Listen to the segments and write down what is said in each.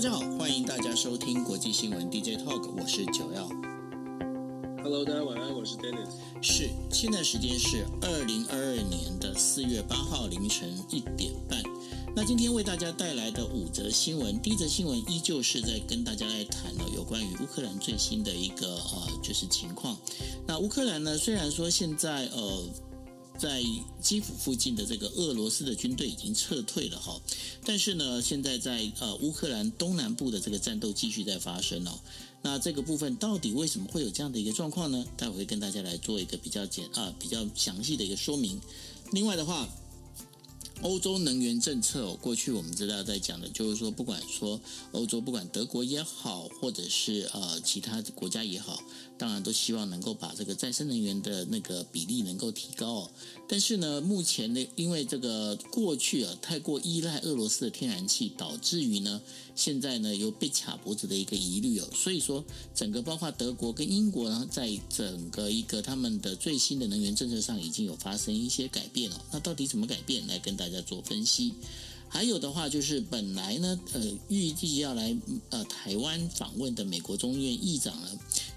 大家好，欢迎大家收听国际新闻 DJ Talk，我是九曜。Hello，大家晚安，我是 Dennis。是，现在时间是二零二二年的四月八号凌晨一点半。那今天为大家带来的五则新闻，第一则新闻依旧是在跟大家来谈了有关于乌克兰最新的一个呃就是情况。那乌克兰呢，虽然说现在呃。在基辅附近的这个俄罗斯的军队已经撤退了哈，但是呢，现在在呃乌克兰东南部的这个战斗继续在发生哦。那这个部分到底为什么会有这样的一个状况呢？待会会跟大家来做一个比较简啊比较详细的一个说明。另外的话。欧洲能源政策哦，过去我们知道在讲的就是说，不管说欧洲，不管德国也好，或者是呃其他国家也好，当然都希望能够把这个再生能源的那个比例能够提高哦。但是呢，目前呢，因为这个过去啊太过依赖俄罗斯的天然气，导致于呢现在呢有被卡脖子的一个疑虑哦。所以说，整个包括德国跟英国呢，在整个一个他们的最新的能源政策上已经有发生一些改变了。那到底怎么改变？来跟大家。做分析，还有的话就是本来呢，呃，预计要来呃台湾访问的美国众院议长呢，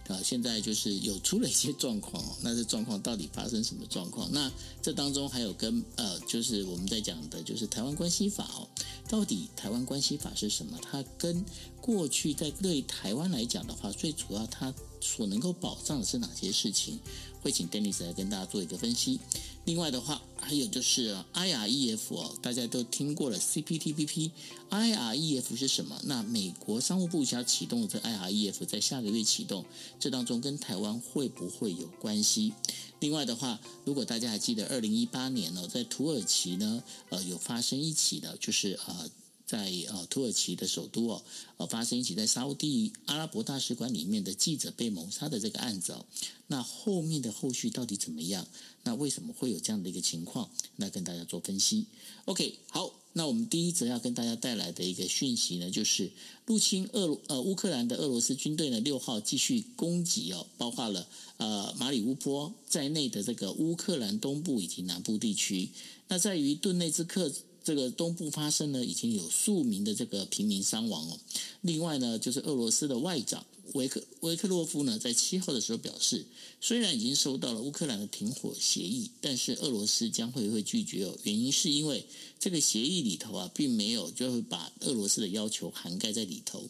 啊、呃，现在就是有出了一些状况。那这状况到底发生什么状况？那这当中还有跟呃，就是我们在讲的，就是台湾关系法哦。到底台湾关系法是什么？它跟过去在对台湾来讲的话，最主要它所能够保障的是哪些事情？会请 Dennis 来跟大家做一个分析。另外的话，还有就是 IREF 哦，大家都听过了 CPTPP，IREF 是什么？那美国商务部想启动的这 IREF 在下个月启动，这当中跟台湾会不会有关系？另外的话，如果大家还记得二零一八年呢，在土耳其呢，呃，有发生一起的，就是呃。在呃土耳其的首都哦，呃发生一起在沙乌地阿拉伯大使馆里面的记者被谋杀的这个案子哦，那后面的后续到底怎么样？那为什么会有这样的一个情况？那跟大家做分析。OK，好，那我们第一则要跟大家带来的一个讯息呢，就是入侵俄呃乌克兰的俄罗斯军队呢六号继续攻击哦，包括了呃马里乌波在内的这个乌克兰东部以及南部地区。那在于顿内兹克。这个东部发生呢，已经有数名的这个平民伤亡哦。另外呢，就是俄罗斯的外长维克维克洛夫呢，在七号的时候表示，虽然已经收到了乌克兰的停火协议，但是俄罗斯将会会拒绝哦。原因是因为这个协议里头啊，并没有就会把俄罗斯的要求涵盖在里头。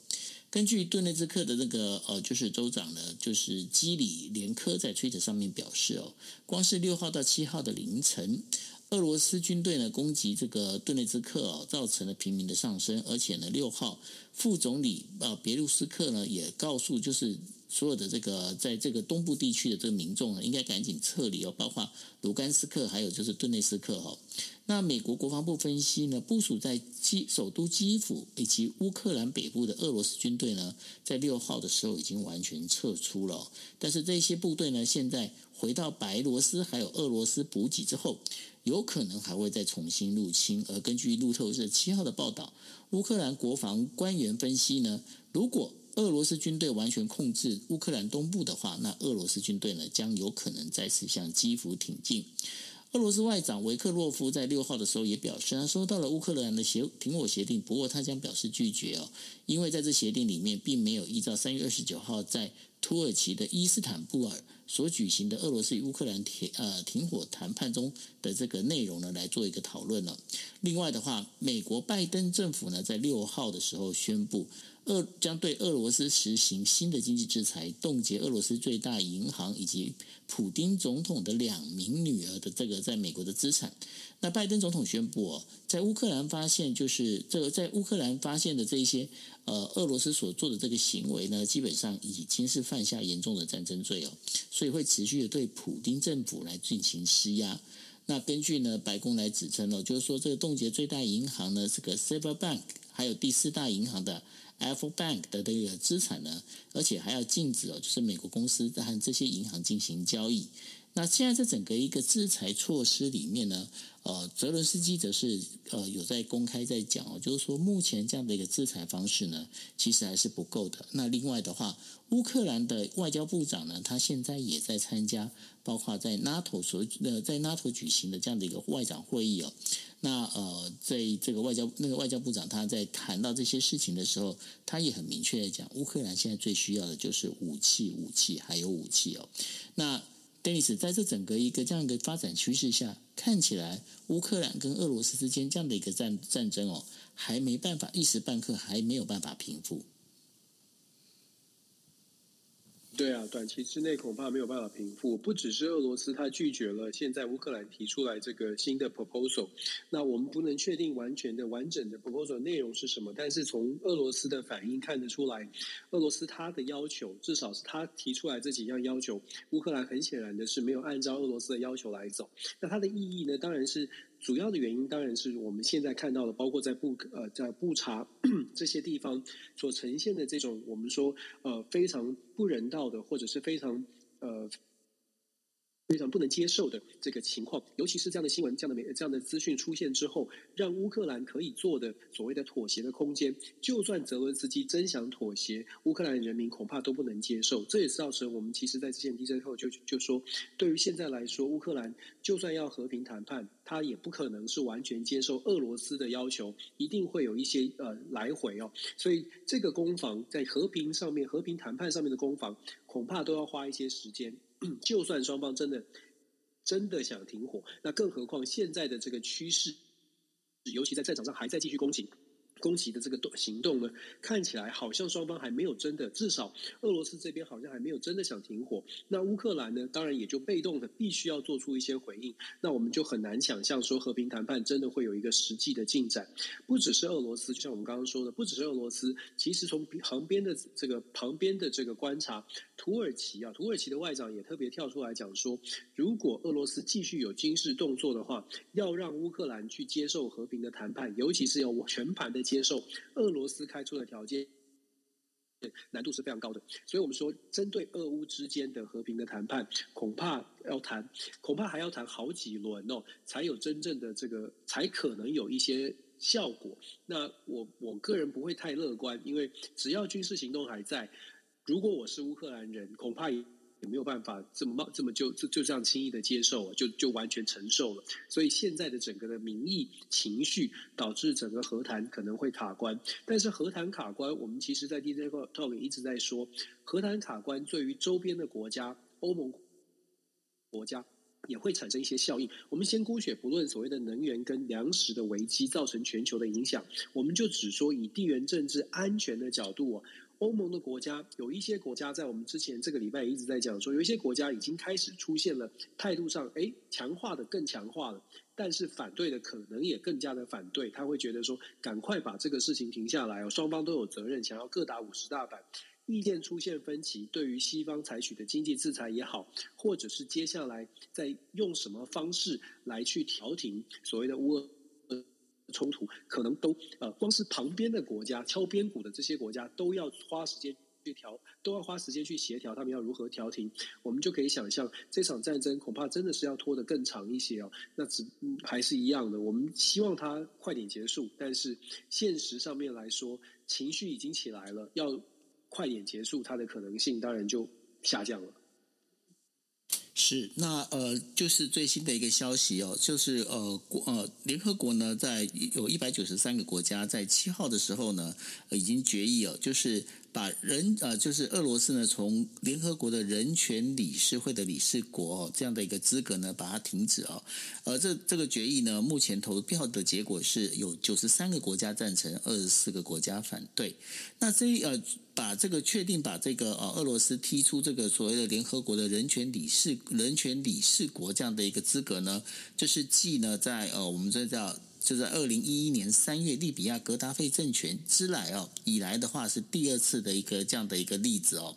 根据顿内兹克的那个呃，就是州长呢，就是基里连科在推特上面表示哦，光是六号到七号的凌晨。俄罗斯军队呢，攻击这个顿涅茨克哦，造成了平民的上升，而且呢，六号副总理啊别卢斯克呢也告诉就是所有的这个在这个东部地区的这个民众呢，应该赶紧撤离哦，包括卢甘斯克还有就是顿内斯克哦。那美国国防部分析呢，部署在基首都基辅以及乌克兰北部的俄罗斯军队呢，在六号的时候已经完全撤出了。但是这些部队呢，现在回到白罗斯还有俄罗斯补给之后，有可能还会再重新入侵。而根据路透社七号的报道，乌克兰国防官员分析呢，如果俄罗斯军队完全控制乌克兰东部的话，那俄罗斯军队呢，将有可能再次向基辅挺进。俄罗斯外长维克洛夫在六号的时候也表示，他收到了乌克兰的协停火协定，不过他将表示拒绝哦，因为在这协定里面并没有依照三月二十九号在土耳其的伊斯坦布尔所举行的俄罗斯与乌克兰停呃停火谈判中的这个内容呢来做一个讨论了。另外的话，美国拜登政府呢在六号的时候宣布。俄将对俄罗斯实行新的经济制裁，冻结俄罗斯最大银行以及普丁总统的两名女儿的这个在美国的资产。那拜登总统宣布哦，在乌克兰发现就是这个在乌克兰发现的这一些呃俄罗斯所做的这个行为呢，基本上已经是犯下严重的战争罪哦，所以会持续的对普丁政府来进行施压。那根据呢白宫来指称哦，就是说这个冻结最大银行呢这个 Cyber Bank，还有第四大银行的。Apple Bank 的这个资产呢，而且还要禁止哦，就是美国公司和这些银行进行交易。那现在在整个一个制裁措施里面呢，呃，泽伦斯基则是呃有在公开在讲哦，就是说目前这样的一个制裁方式呢，其实还是不够的。那另外的话，乌克兰的外交部长呢，他现在也在参加，包括在 NATO 所呃在 NATO 举行的这样的一个外长会议哦。那呃，在这个外交那个外交部长他在谈到这些事情的时候，他也很明确的讲，乌克兰现在最需要的就是武器，武器还有武器哦。那 Dennis，在这整个一个这样一个发展趋势下，看起来乌克兰跟俄罗斯之间这样的一个战战争哦，还没办法一时半刻还没有办法平复。对啊，短期之内恐怕没有办法平复。不只是俄罗斯，他拒绝了现在乌克兰提出来这个新的 proposal。那我们不能确定完全的完整的 proposal 内容是什么，但是从俄罗斯的反应看得出来，俄罗斯他的要求，至少是他提出来这几样要求，乌克兰很显然的是没有按照俄罗斯的要求来走。那它的意义呢，当然是。主要的原因当然是我们现在看到的，包括在布呃在布查 这些地方所呈现的这种我们说呃非常不人道的，或者是非常呃。非常不能接受的这个情况，尤其是这样的新闻、这样的媒、这样的资讯出现之后，让乌克兰可以做的所谓的妥协的空间，就算泽伦斯基真想妥协，乌克兰人民恐怕都不能接受。这也是造成我们其实在之前地震后就就说，对于现在来说，乌克兰就算要和平谈判，他也不可能是完全接受俄罗斯的要求，一定会有一些呃来回哦。所以这个攻防在和平上面、和平谈判上面的攻防，恐怕都要花一些时间。就算双方真的真的想停火，那更何况现在的这个趋势，尤其在战场上还在继续攻击。攻击的这个动行动呢，看起来好像双方还没有真的，至少俄罗斯这边好像还没有真的想停火。那乌克兰呢，当然也就被动的必须要做出一些回应。那我们就很难想象说和平谈判真的会有一个实际的进展。不只是俄罗斯，就像我们刚刚说的，不只是俄罗斯，其实从旁边的这个旁边的这个观察，土耳其啊，土耳其的外长也特别跳出来讲说，如果俄罗斯继续有军事动作的话，要让乌克兰去接受和平的谈判，尤其是要全盘的。接受俄罗斯开出的条件，难度是非常高的。所以，我们说，针对俄乌之间的和平的谈判，恐怕要谈，恐怕还要谈好几轮哦，才有真正的这个，才可能有一些效果。那我我个人不会太乐观，因为只要军事行动还在，如果我是乌克兰人，恐怕。也没有办法这么冒这么就就就这样轻易的接受，就就完全承受了。所以现在的整个的民意情绪导致整个和谈可能会卡关。但是和谈卡关，我们其实在 DJ Talk 一直在说，和谈卡关对于周边的国家、欧盟国家也会产生一些效应。我们先姑且不论所谓的能源跟粮食的危机造成全球的影响，我们就只说以地缘政治安全的角度啊。欧盟的国家有一些国家，在我们之前这个礼拜一直在讲说，有一些国家已经开始出现了态度上，哎，强化的更强化了，但是反对的可能也更加的反对，他会觉得说，赶快把这个事情停下来哦，双方都有责任，想要各打五十大板，意见出现分歧，对于西方采取的经济制裁也好，或者是接下来在用什么方式来去调停所谓的乌。冲突可能都呃，光是旁边的国家敲边鼓的这些国家都要花时间去调，都要花时间去协调，他们要如何调停，我们就可以想象这场战争恐怕真的是要拖得更长一些哦。那只还是一样的，我们希望它快点结束，但是现实上面来说，情绪已经起来了，要快点结束，它的可能性当然就下降了。是，那呃，就是最新的一个消息哦，就是呃国呃联合国呢，在有一百九十三个国家在七号的时候呢，已经决议哦，就是。把人呃，就是俄罗斯呢，从联合国的人权理事会的理事国这样的一个资格呢，把它停止啊。而这这个决议呢，目前投票的结果是有九十三个国家赞成，二十四个国家反对。那这呃，把这个确定把这个呃俄罗斯踢出这个所谓的联合国的人权理事人权理事国这样的一个资格呢，就是继呢在呃我们这叫。就在二零一一年三月利比亚格达费政权之来哦以来的话，是第二次的一个这样的一个例子哦。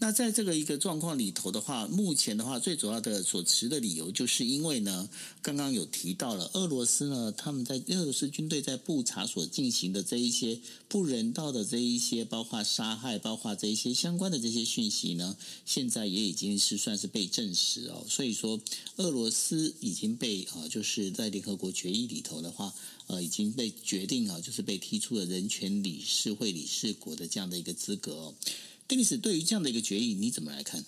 那在这个一个状况里头的话，目前的话最主要的所持的理由，就是因为呢，刚刚有提到了俄罗斯呢，他们在俄罗斯军队在布查所进行的这一些不人道的这一些，包括杀害，包括这一些相关的这些讯息呢，现在也已经是算是被证实哦。所以说，俄罗斯已经被啊，就是在联合国决议里头的话，呃，已经被决定啊，就是被踢出了人权理事会理事国的这样的一个资格哦。丁律师，对于这样的一个决议，你怎么来看？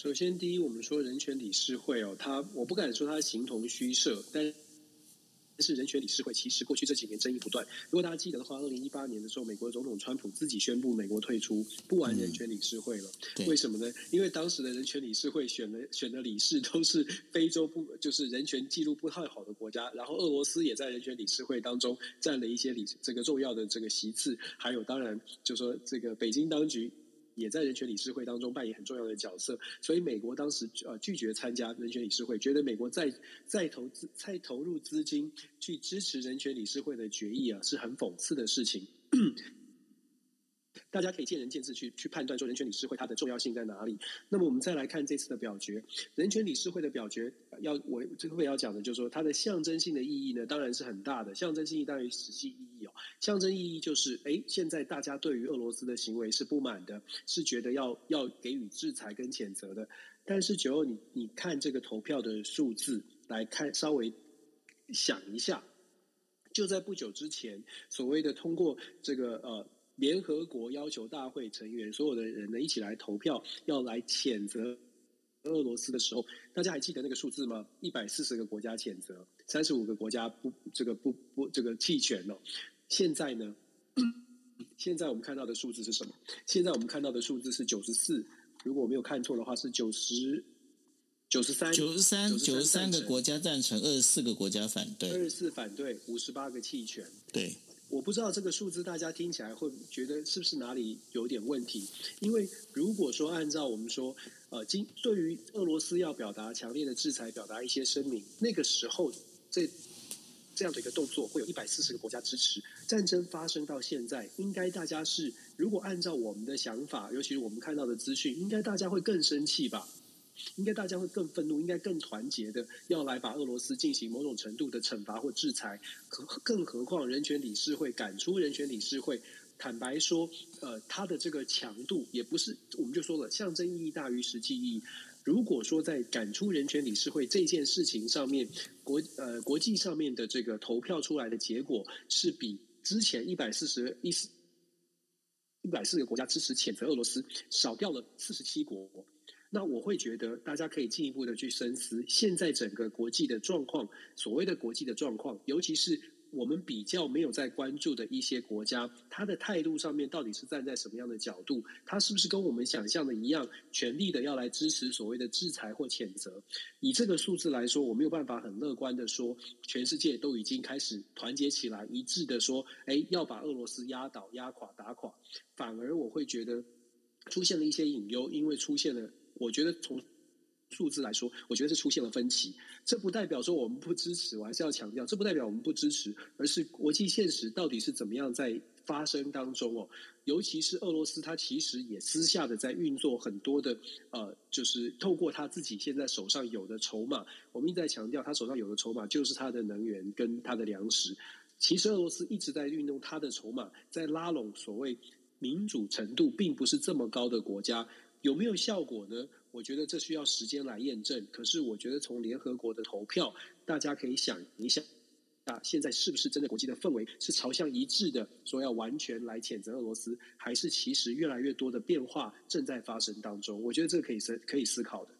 首先，第一，我们说人权理事会哦，它我不敢说它形同虚设，但是人权理事会其实过去这几年争议不断。如果大家记得的话，二零一八年的时候，美国总统川普自己宣布美国退出，不玩人权理事会了。嗯、为什么呢？因为当时的人权理事会选的选的理事都是非洲不就是人权记录不太好的国家，然后俄罗斯也在人权理事会当中占了一些理这个重要的这个席次，还有当然就说这个北京当局。也在人权理事会当中扮演很重要的角色，所以美国当时呃拒绝参加人权理事会，觉得美国再再投资再投入资金去支持人权理事会的决议啊，是很讽刺的事情。大家可以见仁见智去去判断说人权理事会它的重要性在哪里。那么我们再来看这次的表决，人权理事会的表决要我这个要讲的就是说它的象征性的意义呢，当然是很大的，象征性意义大于实际意义哦。象征意义就是，哎，现在大家对于俄罗斯的行为是不满的，是觉得要要给予制裁跟谴责的。但是九二，你你看这个投票的数字来看，稍微想一下，就在不久之前，所谓的通过这个呃。联合国要求大会成员所有的人呢一起来投票，要来谴责俄罗斯的时候，大家还记得那个数字吗？一百四十个国家谴责，三十五个国家不这个不不这个弃权哦。现在呢？现在我们看到的数字是什么？现在我们看到的数字是九十四，如果我没有看错的话是九十九十三九十三九十三个国家赞成，二十四个国家反对，二十四反对，五十八个弃权，对。我不知道这个数字大家听起来会觉得是不是哪里有点问题？因为如果说按照我们说，呃，今对于俄罗斯要表达强烈的制裁，表达一些声明，那个时候这这样的一个动作会有一百四十个国家支持。战争发生到现在，应该大家是如果按照我们的想法，尤其是我们看到的资讯，应该大家会更生气吧？应该大家会更愤怒，应该更团结的要来把俄罗斯进行某种程度的惩罚或制裁。可更何况人权理事会赶出人权理事会，坦白说，呃，它的这个强度也不是，我们就说了，象征意义大于实际意义。如果说在赶出人权理事会这件事情上面，国呃国际上面的这个投票出来的结果是比之前一百四十一四一百四个国家支持谴责俄罗斯少掉了四十七国。那我会觉得，大家可以进一步的去深思，现在整个国际的状况，所谓的国际的状况，尤其是我们比较没有在关注的一些国家，他的态度上面到底是站在什么样的角度？他是不是跟我们想象的一样，全力的要来支持所谓的制裁或谴责？以这个数字来说，我没有办法很乐观的说，全世界都已经开始团结起来，一致的说，哎，要把俄罗斯压倒、压垮、打垮。反而我会觉得出现了一些隐忧，因为出现了。我觉得从数字来说，我觉得是出现了分歧。这不代表说我们不支持，我还是要强调，这不代表我们不支持，而是国际现实到底是怎么样在发生当中哦。尤其是俄罗斯，它其实也私下的在运作很多的呃，就是透过他自己现在手上有的筹码。我们一直在强调，他手上有的筹码就是他的能源跟他的粮食。其实俄罗斯一直在运用他的筹码，在拉拢所谓民主程度并不是这么高的国家。有没有效果呢？我觉得这需要时间来验证。可是我觉得从联合国的投票，大家可以想一想，啊，现在是不是真的国际的氛围是朝向一致的，说要完全来谴责俄罗斯，还是其实越来越多的变化正在发生当中？我觉得这个可以思可以思考的。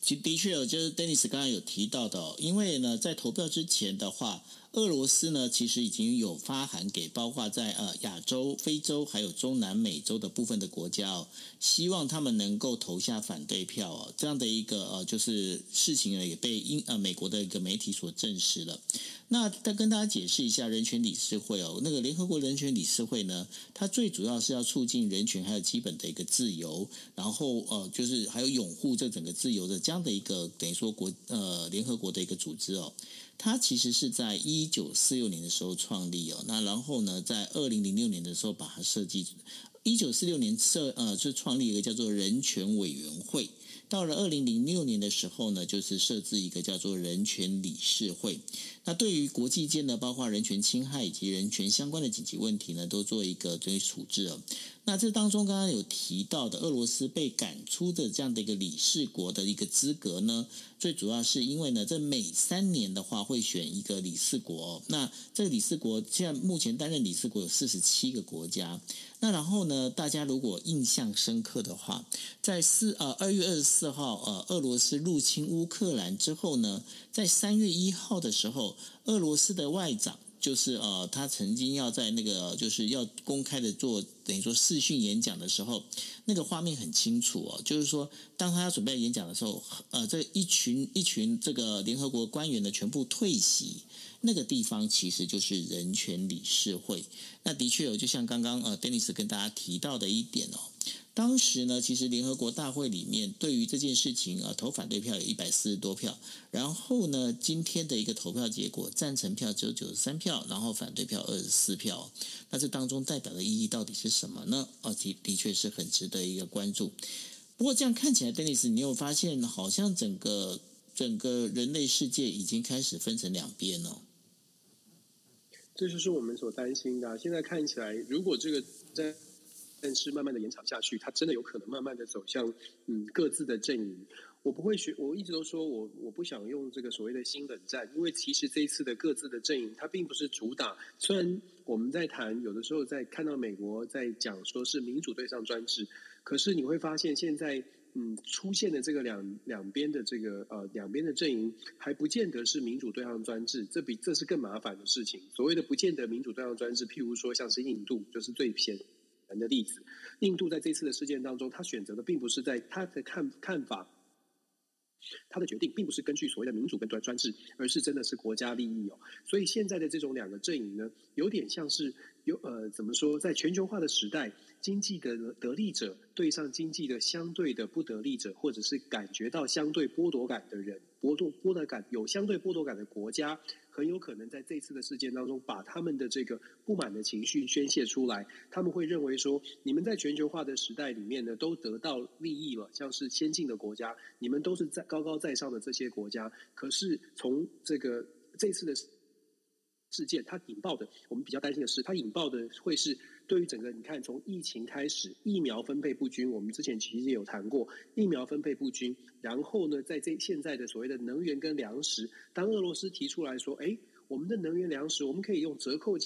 其的确哦，就是 Dennis 刚刚有提到的，因为呢，在投票之前的话。俄罗斯呢，其实已经有发函给包括在呃亚洲、非洲还有中南美洲的部分的国家哦，希望他们能够投下反对票哦。这样的一个呃，就是事情呢，也被英呃美国的一个媒体所证实了。那再跟大家解释一下，人权理事会哦，那个联合国人权理事会呢，它最主要是要促进人权还有基本的一个自由，然后呃，就是还有拥护这整个自由的这样的一个等于说国呃联合国的一个组织哦。它其实是在一九四六年的时候创立哦，那然后呢，在二零零六年的时候把它设计，一九四六年设呃就创立一个叫做人权委员会。到了二零零六年的时候呢，就是设置一个叫做人权理事会。那对于国际间的包括人权侵害以及人权相关的紧急问题呢，都做一个追处置了。那这当中刚刚有提到的俄罗斯被赶出的这样的一个理事国的一个资格呢，最主要是因为呢，这每三年的话会选一个理事国。那这个理事国现在目前担任理事国有四十七个国家。那然后呢，大家如果印象深刻的话，在四呃二月二十四号呃俄罗斯入侵乌克兰之后呢，在三月一号的时候，俄罗斯的外长就是呃他曾经要在那个就是要公开的做等于说视讯演讲的时候，那个画面很清楚哦，就是说当他要准备演讲的时候，呃这一群一群这个联合国官员呢全部退席。那个地方其实就是人权理事会。那的确有，就像刚刚呃，Denis 跟大家提到的一点哦，当时呢，其实联合国大会里面对于这件事情啊，投反对票有一百四十多票。然后呢，今天的一个投票结果，赞成票只有九十三票，然后反对票二十四票。那这当中代表的意义到底是什么呢？哦，的的确是很值得一个关注。不过这样看起来，Dennis，你有发现好像整个整个人类世界已经开始分成两边了。这就是我们所担心的。现在看起来，如果这个战战事慢慢的延长下去，它真的有可能慢慢的走向嗯各自的阵营。我不会学，我一直都说我我不想用这个所谓的新冷战，因为其实这一次的各自的阵营，它并不是主打。虽然我们在谈，有的时候在看到美国在讲说是民主对上专制，可是你会发现现在。嗯，出现的这个两两边的这个呃两边的阵营还不见得是民主对抗专制，这比这是更麻烦的事情。所谓的不见得民主对抗专制，譬如说像是印度，就是最偏。人的例子。印度在这次的事件当中，他选择的并不是在他的看看法，他的决定并不是根据所谓的民主跟专专制，而是真的是国家利益哦。所以现在的这种两个阵营呢，有点像是有呃怎么说，在全球化的时代。经济的得利者对上经济的相对的不得利者，或者是感觉到相对剥夺感的人，剥夺剥夺感有相对剥夺感的国家，很有可能在这次的事件当中，把他们的这个不满的情绪宣泄出来。他们会认为说，你们在全球化的时代里面呢，都得到利益了，像是先进的国家，你们都是在高高在上的这些国家。可是从这个这次的事件，它引爆的，我们比较担心的是，它引爆的会是。对于整个，你看从疫情开始，疫苗分配不均，我们之前其实也有谈过疫苗分配不均。然后呢，在这现在的所谓的能源跟粮食，当俄罗斯提出来说，哎，我们的能源粮食我们可以用折扣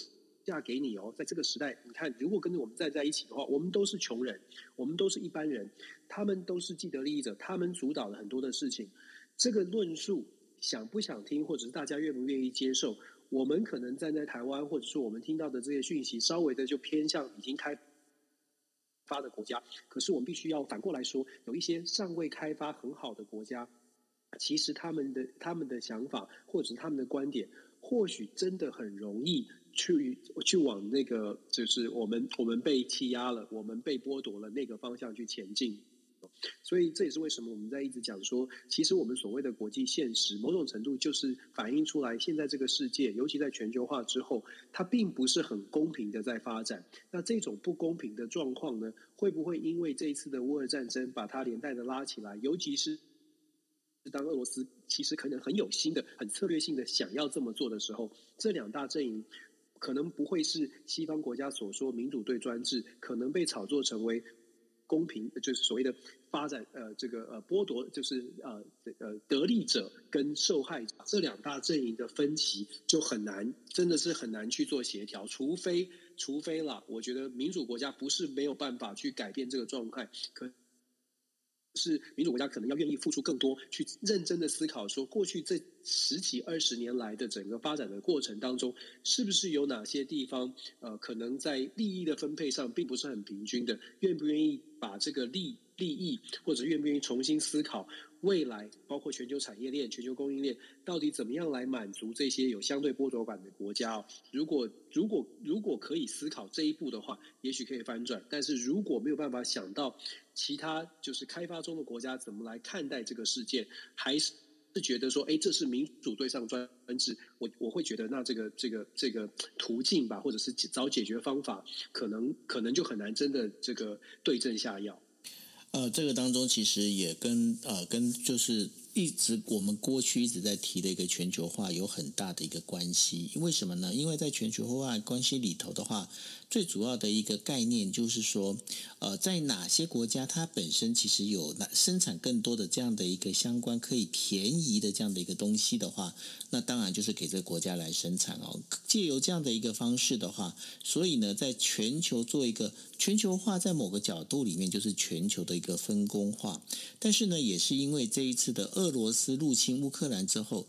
价给你哦，在这个时代，你看如果跟着我们站在一起的话，我们都是穷人，我们都是一般人，他们都是既得利益者，他们主导了很多的事情。这个论述想不想听，或者是大家愿不愿意接受？我们可能站在台湾，或者说我们听到的这些讯息，稍微的就偏向已经开发的国家。可是我们必须要反过来说，有一些尚未开发很好的国家，其实他们的他们的想法，或者他们的观点，或许真的很容易去去往那个，就是我们我们被欺压了，我们被剥夺了那个方向去前进。所以这也是为什么我们在一直讲说，其实我们所谓的国际现实，某种程度就是反映出来，现在这个世界，尤其在全球化之后，它并不是很公平的在发展。那这种不公平的状况呢，会不会因为这一次的乌俄战争，把它连带的拉起来？尤其是当俄罗斯其实可能很有心的、很策略性的想要这么做的时候，这两大阵营可能不会是西方国家所说民主对专制，可能被炒作成为。公平就是所谓的发展，呃，这个呃剥夺，就是呃呃得利者跟受害者这两大阵营的分歧就很难，真的是很难去做协调，除非除非啦，我觉得民主国家不是没有办法去改变这个状态，可。是民主国家可能要愿意付出更多，去认真的思考说，过去这十几二十年来的整个发展的过程当中，是不是有哪些地方，呃，可能在利益的分配上并不是很平均的？愿不愿意把这个利利益，或者愿不愿意重新思考？未来包括全球产业链、全球供应链，到底怎么样来满足这些有相对剥夺感的国家？如果如果如果可以思考这一步的话，也许可以翻转。但是如果没有办法想到其他就是开发中的国家怎么来看待这个事件，还是觉得说，哎，这是民主对上专制，我我会觉得那这个这个这个途径吧，或者是找解决方法，可能可能就很难真的这个对症下药。呃，这个当中其实也跟呃跟就是。一直我们过去一直在提的一个全球化有很大的一个关系，为什么呢？因为在全球化关系里头的话，最主要的一个概念就是说，呃，在哪些国家它本身其实有生产更多的这样的一个相关可以便宜的这样的一个东西的话，那当然就是给这个国家来生产哦。借由这样的一个方式的话，所以呢，在全球做一个全球化，在某个角度里面就是全球的一个分工化，但是呢，也是因为这一次的俄罗斯入侵乌克兰之后，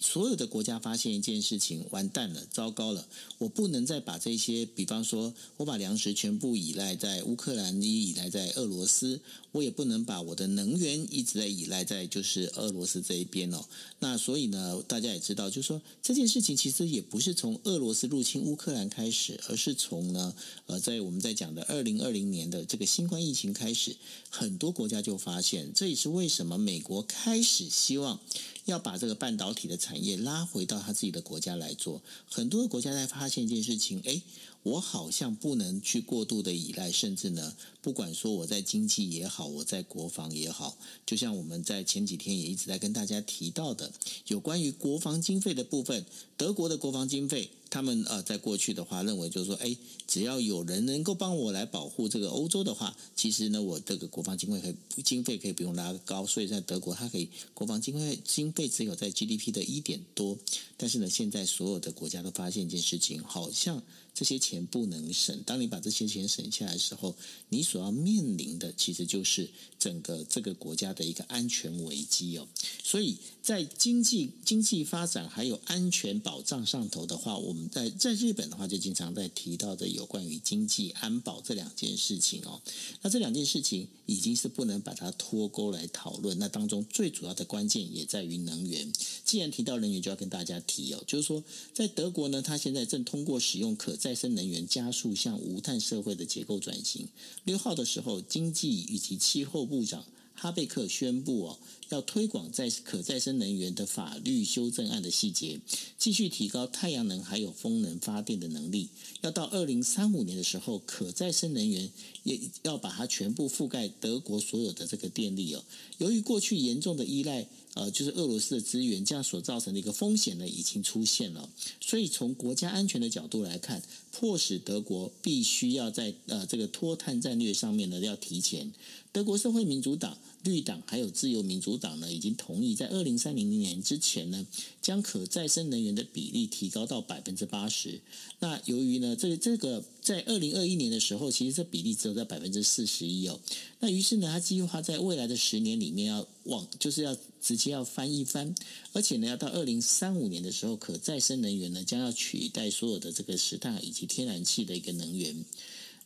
所有的国家发现一件事情，完蛋了，糟糕了，我不能再把这些，比方说，我把粮食全部依赖在乌克兰，你依赖在俄罗斯，我也不能把我的能源一直在依赖在就是俄罗斯这一边哦。那所以呢，大家也知道，就是说这件事情其实也不是从俄罗斯入侵乌克兰开始，而是从呢，呃，在我们在讲的二零二零年的这个新冠疫情开始，很多国家就发现，这也是为什么美国开始希望要把这个半导体的产业拉回到他自己的国家来做。很多的国家在发现一件事情，诶，我好像不能去过度的依赖，甚至呢。不管说我在经济也好，我在国防也好，就像我们在前几天也一直在跟大家提到的，有关于国防经费的部分，德国的国防经费，他们呃在过去的话认为就是说，哎，只要有人能够帮我来保护这个欧洲的话，其实呢，我这个国防经费可以经费可以不用拉高，所以在德国它可以国防经费经费只有在 GDP 的一点多，但是呢，现在所有的国家都发现一件事情，好像这些钱不能省，当你把这些钱省下来的时候，你所要面临的其实就是整个这个国家的一个安全危机哦，所以在经济经济发展还有安全保障上头的话，我们在在日本的话就经常在提到的有关于经济安保这两件事情哦，那这两件事情已经是不能把它脱钩来讨论，那当中最主要的关键也在于能源。既然提到能源，就要跟大家提哦，就是说在德国呢，它现在正通过使用可再生能源加速向无碳社会的结构转型。六号的时候，经济以及气候部长哈贝克宣布哦，要推广再可再生能源的法律修正案的细节，继续提高太阳能还有风能发电的能力。要到二零三五年的时候，可再生能源也要把它全部覆盖德国所有的这个电力哦。由于过去严重的依赖。呃，就是俄罗斯的资源，这样所造成的一个风险呢，已经出现了。所以从国家安全的角度来看，迫使德国必须要在呃这个脱碳战略上面呢要提前。德国社会民主党、绿党还有自由民主党呢，已经同意在二零三零年之前呢，将可再生能源的比例提高到百分之八十。那由于呢，这个这个在二零二一年的时候，其实这比例只有在百分之四十一哦。那于是呢，他计划在未来的十年里面要往，就是要。直接要翻一番，而且呢，要到二零三五年的时候，可再生能源呢将要取代所有的这个石炭以及天然气的一个能源。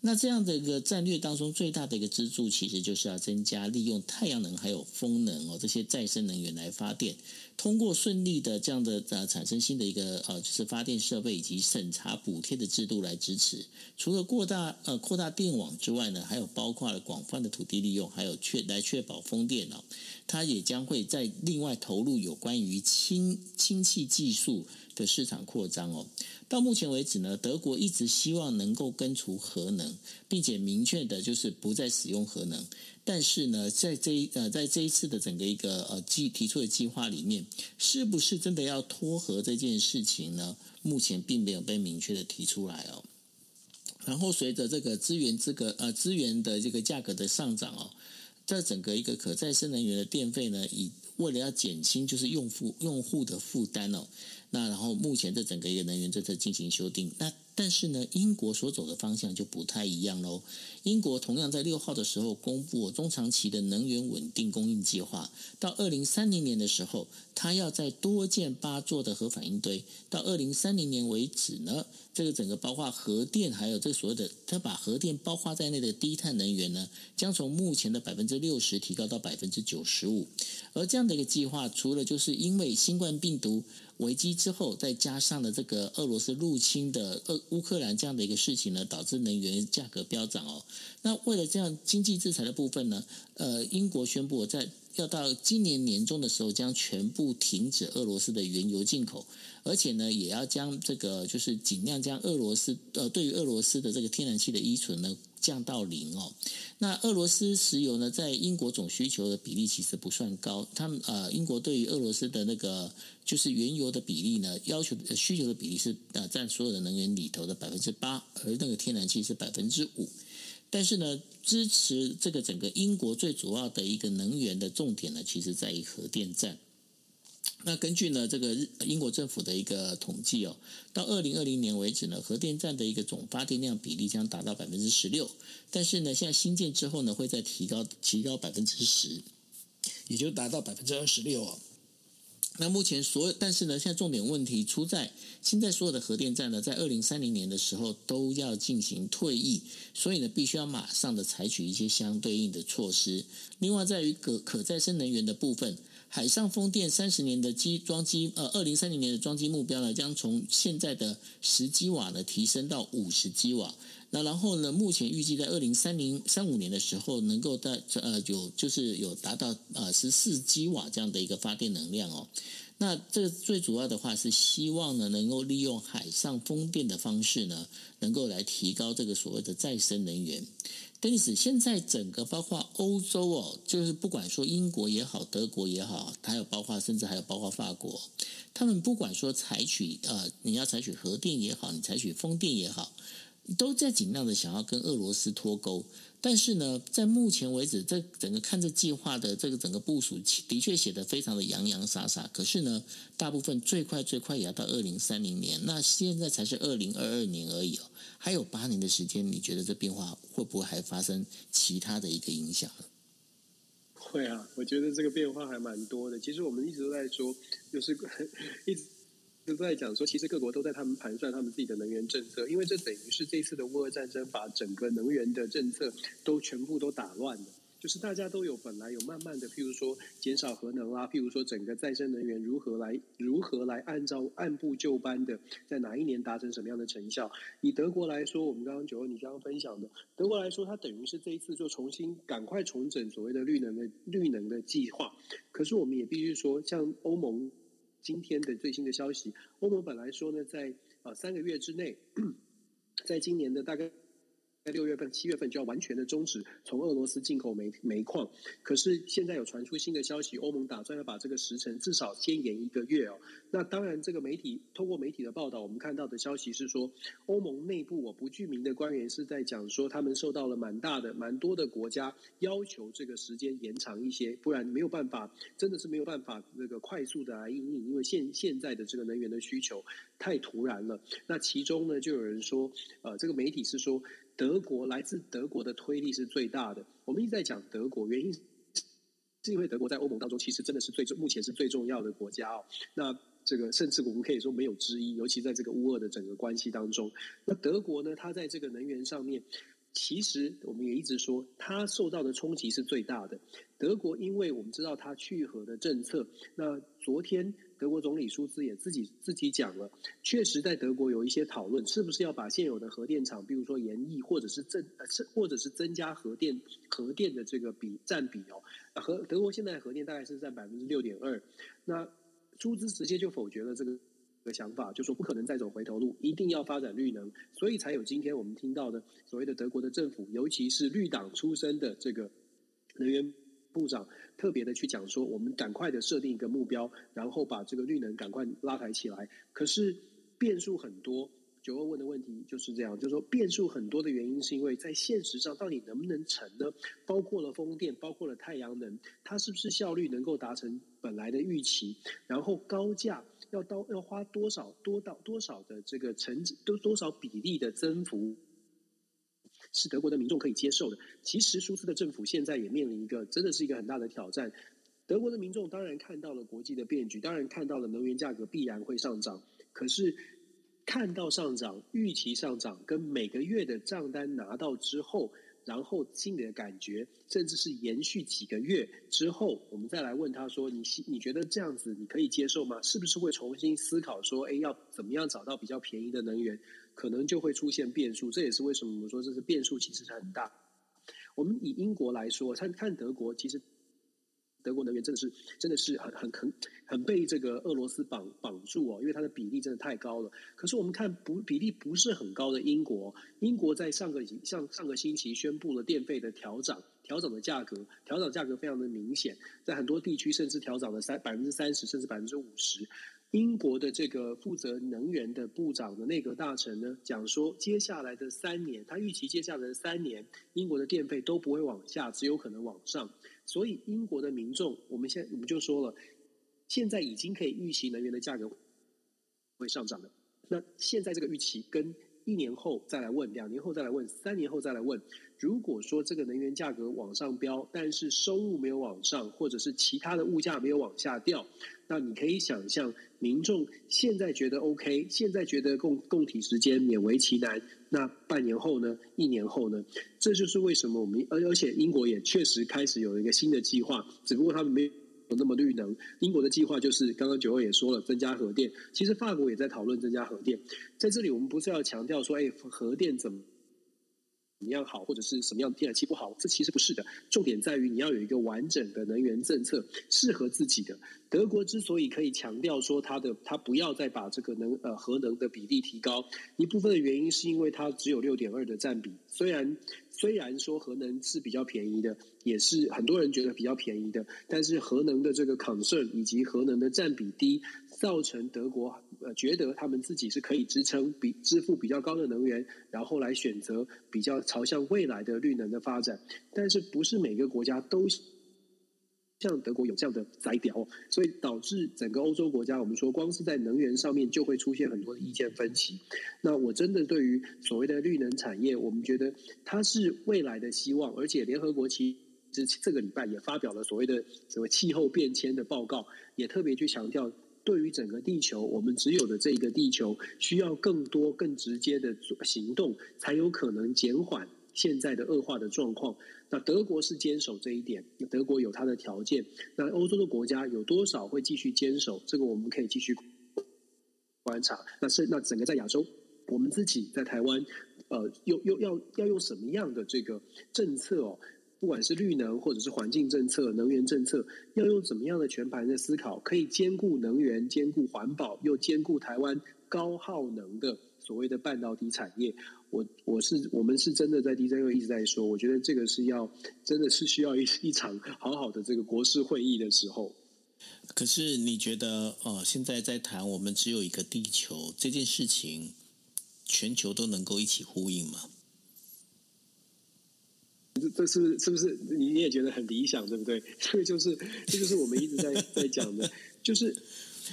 那这样的一个战略当中，最大的一个支柱，其实就是要增加利用太阳能还有风能哦这些再生能源来发电。通过顺利的这样的呃产生新的一个呃就是发电设备以及审查补贴的制度来支持，除了扩大呃扩大电网之外呢，还有包括了广泛的土地利用，还有确来确保风电哦，它也将会在另外投入有关于氢氢气技术的市场扩张哦。到目前为止呢，德国一直希望能够根除核能，并且明确的就是不再使用核能。但是呢，在这一呃，在这一次的整个一个呃计提出的计划里面，是不是真的要脱核这件事情呢？目前并没有被明确的提出来哦。然后随着这个资源这个呃资源的这个价格的上涨哦，在整个一个可再生能源的电费呢，以为了要减轻就是用户用户的负担哦，那然后目前这整个一个能源政策进行修订，那。但是呢，英国所走的方向就不太一样喽。英国同样在六号的时候公布中长期的能源稳定供应计划，到二零三零年的时候，它要再多建八座的核反应堆。到二零三零年为止呢，这个整个包括核电还有这所谓的它把核电包括在内的低碳能源呢，将从目前的百分之六十提高到百分之九十五。而这样的一个计划，除了就是因为新冠病毒。危机之后，再加上了这个俄罗斯入侵的俄乌克兰这样的一个事情呢，导致能源价格飙涨哦。那为了这样经济制裁的部分呢，呃，英国宣布在要到今年年中的时候，将全部停止俄罗斯的原油进口，而且呢，也要将这个就是尽量将俄罗斯呃对于俄罗斯的这个天然气的依存呢。降到零哦，那俄罗斯石油呢，在英国总需求的比例其实不算高。他们呃，英国对于俄罗斯的那个就是原油的比例呢，要求需求的比例是呃占所有的能源里头的百分之八，而那个天然气是百分之五。但是呢，支持这个整个英国最主要的一个能源的重点呢，其实在于核电站。那根据呢这个日英国政府的一个统计哦，到二零二零年为止呢，核电站的一个总发电量比例将达到百分之十六。但是呢，现在新建之后呢，会再提高提高百分之十，也就达到百分之二十六哦。那目前所有，但是呢，现在重点问题出在现在所有的核电站呢，在二零三零年的时候都要进行退役，所以呢，必须要马上的采取一些相对应的措施。另外，在于可可再生能源的部分。海上风电三十年的机装机，呃，二零三零年的装机目标呢，将从现在的十基瓦呢提升到五十基瓦。那然后呢，目前预计在二零三零三五年的时候，能够在呃有就是有达到呃十四基瓦这样的一个发电能量哦。那这最主要的话是希望呢，能够利用海上风电的方式呢，能够来提高这个所谓的再生能源。但是现在整个包括欧洲哦，就是不管说英国也好，德国也好，还有包括甚至还有包括法国，他们不管说采取呃，你要采取核电也好，你采取风电也好，都在尽量的想要跟俄罗斯脱钩。但是呢，在目前为止，这整个看这计划的这个整个部署，的确写得非常的洋洋洒洒。可是呢，大部分最快最快也要到二零三零年，那现在才是二零二二年而已哦。还有八年的时间，你觉得这变化会不会还发生其他的一个影响？会啊，我觉得这个变化还蛮多的。其实我们一直都在说，就是 一直都在讲说，其实各国都在他们盘算他们自己的能源政策，因为这等于是这次的乌俄战争把整个能源的政策都全部都打乱了。就是大家都有本来有慢慢的，譬如说减少核能啦，譬如说整个再生能源如何来如何来按照按部就班的在哪一年达成什么样的成效。以德国来说，我们刚刚九欧你刚刚分享的，德国来说，它等于是这一次就重新赶快重整所谓的绿能的绿能的计划。可是我们也必须说，像欧盟今天的最新的消息，欧盟本来说呢，在啊三个月之内，在今年的大概。在六月份、七月份就要完全的终止从俄罗斯进口煤煤矿，可是现在有传出新的消息，欧盟打算要把这个时程至少先延一个月哦。那当然，这个媒体通过媒体的报道，我们看到的消息是说，欧盟内部我不具名的官员是在讲说，他们受到了蛮大的、蛮多的国家要求这个时间延长一些，不然没有办法，真的是没有办法那个快速的来应应，因为现现在的这个能源的需求太突然了。那其中呢，就有人说，呃，这个媒体是说。德国来自德国的推力是最大的。我们一直在讲德国，原因是因为德国在欧盟当中其实真的是最重，目前是最重要的国家哦。那这个甚至我们可以说没有之一，尤其在这个乌俄的整个关系当中。那德国呢，它在这个能源上面，其实我们也一直说，它受到的冲击是最大的。德国因为我们知道它去核的政策，那昨天。德国总理舒兹也自己自己讲了，确实在德国有一些讨论，是不是要把现有的核电厂，比如说延役，或者是增呃是，或者是增加核电核电的这个比占比哦。核德国现在核电大概是占百分之六点二，那舒兹直接就否决了这个的想法，就说不可能再走回头路，一定要发展绿能，所以才有今天我们听到的所谓的德国的政府，尤其是绿党出身的这个能源部长。特别的去讲说，我们赶快的设定一个目标，然后把这个绿能赶快拉抬起来。可是变数很多，九二问的问题就是这样，就是说变数很多的原因是因为在现实上到底能不能成呢？包括了风电，包括了太阳能，它是不是效率能够达成本来的预期？然后高价要到要花多少多到多少的这个成都多少比例的增幅？是德国的民众可以接受的。其实，舒斯的政府现在也面临一个，真的是一个很大的挑战。德国的民众当然看到了国际的变局，当然看到了能源价格必然会上涨。可是，看到上涨、预期上涨，跟每个月的账单拿到之后，然后心里的感觉，甚至是延续几个月之后，我们再来问他说：“你你觉得这样子你可以接受吗？是不是会重新思考说，哎，要怎么样找到比较便宜的能源？可能就会出现变数。这也是为什么我们说这是变数其实是很大。我们以英国来说，看看德国，其实。”德国能源真的是真的是很很很很被这个俄罗斯绑绑住哦，因为它的比例真的太高了。可是我们看不比例不是很高的英国，英国在上个上上个星期宣布了电费的调涨，调整的价格，调整价格非常的明显，在很多地区甚至调涨了三百分之三十甚至百分之五十。英国的这个负责能源的部长的内阁大臣呢，讲说接下来的三年，他预期接下来的三年，英国的电费都不会往下，只有可能往上。所以英国的民众，我们现在我们就说了，现在已经可以预期能源的价格会上涨了。那现在这个预期跟一年后再来问，两年后再来问，三年后再来问，如果说这个能源价格往上飙，但是收入没有往上，或者是其他的物价没有往下掉，那你可以想象，民众现在觉得 OK，现在觉得共共体时间勉为其难。那半年后呢？一年后呢？这就是为什么我们而而且英国也确实开始有一个新的计划，只不过他们没有那么绿能。英国的计划就是刚刚九二也说了，增加核电。其实法国也在讨论增加核电。在这里，我们不是要强调说，哎，核电怎么？怎么样好，或者是什么样的天然气不好？这其实不是的。重点在于你要有一个完整的能源政策，适合自己的。德国之所以可以强调说它的它不要再把这个能呃核能的比例提高，一部分的原因是因为它只有六点二的占比。虽然虽然说核能是比较便宜的，也是很多人觉得比较便宜的，但是核能的这个 concern 以及核能的占比低，造成德国。呃，觉得他们自己是可以支撑比支付比较高的能源，然后来选择比较朝向未来的绿能的发展。但是不是每个国家都像德国有这样的宰屌，所以导致整个欧洲国家，我们说光是在能源上面就会出现很多的意见分歧。那我真的对于所谓的绿能产业，我们觉得它是未来的希望，而且联合国其实这个礼拜也发表了所谓的什么气候变迁的报告，也特别去强调。对于整个地球，我们只有的这一个地球，需要更多、更直接的行动，才有可能减缓现在的恶化的状况。那德国是坚守这一点，德国有它的条件。那欧洲的国家有多少会继续坚守？这个我们可以继续观察。那是那整个在亚洲，我们自己在台湾，呃，又又要要用什么样的这个政策哦？不管是绿能或者是环境政策、能源政策，要用怎么样的全盘的思考，可以兼顾能源、兼顾环保，又兼顾台湾高耗能的所谓的半导体产业。我我是我们是真的在 DJ 会一直在说，我觉得这个是要真的是需要一一场好好的这个国事会议的时候。可是你觉得，呃，现在在谈我们只有一个地球这件事情，全球都能够一起呼应吗？这这是不是是不是你你也觉得很理想，对不对？所以就是这就是我们一直在在讲的，就是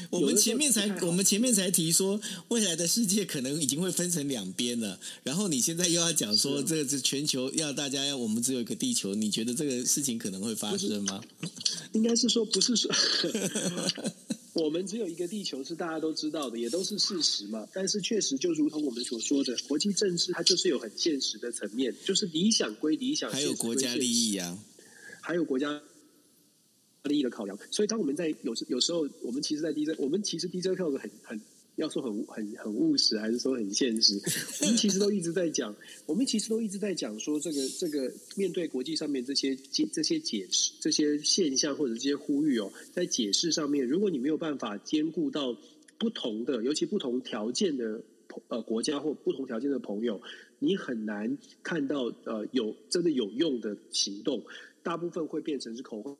我们前面才我们前面才提说，未来的世界可能已经会分成两边了。然后你现在又要讲说，这个是全球要大家要我们只有一个地球，你觉得这个事情可能会发生吗？应该是说不是说。我们只有一个地球，是大家都知道的，也都是事实嘛。但是确实，就如同我们所说的，国际政治它就是有很现实的层面，就是理想归理想，还有国家利益啊，还有国家利益的考量。所以，当我们在有时有时候，我们其实，在 DJ，我们其实 DJ 跳的很很。要说很很很务实，还是说很现实？我们其实都一直在讲，我们其实都一直在讲说，这个这个面对国际上面这些解这些解释这些现象或者这些呼吁哦，在解释上面，如果你没有办法兼顾到不同的，尤其不同条件的呃国家或不同条件的朋友，你很难看到呃有真的有用的行动，大部分会变成是口惠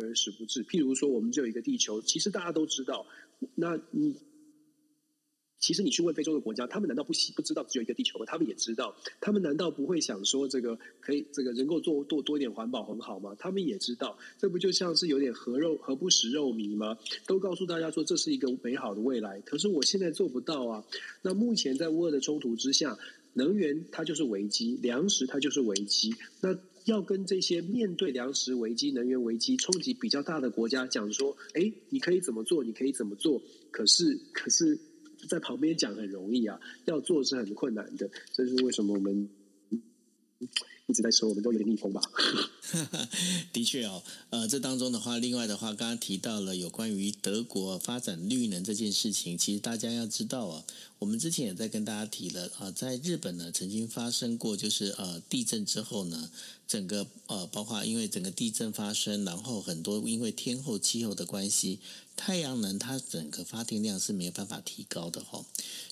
而实不至。譬如说，我们只有一个地球，其实大家都知道，那你。其实你去问非洲的国家，他们难道不不知道只有一个地球吗？他们也知道。他们难道不会想说这个可以这个能够做多多一点环保很好吗？他们也知道。这不就像是有点何肉何不食肉糜吗？都告诉大家说这是一个美好的未来。可是我现在做不到啊。那目前在乌俄的冲突之下，能源它就是危机，粮食它就是危机。那要跟这些面对粮食危机、能源危机冲击比较大的国家讲说，哎，你可以怎么做？你可以怎么做？可是，可是。在旁边讲很容易啊，要做是很困难的。这是为什么我们一直在说，我们都有点逆风吧。的确哦，呃，这当中的话，另外的话，刚刚提到了有关于德国发展绿能这件事情，其实大家要知道啊，我们之前也在跟大家提了啊，在日本呢，曾经发生过，就是呃地震之后呢，整个呃包括因为整个地震发生，然后很多因为天候气候的关系，太阳能它整个发电量是没有办法提高的哈、哦，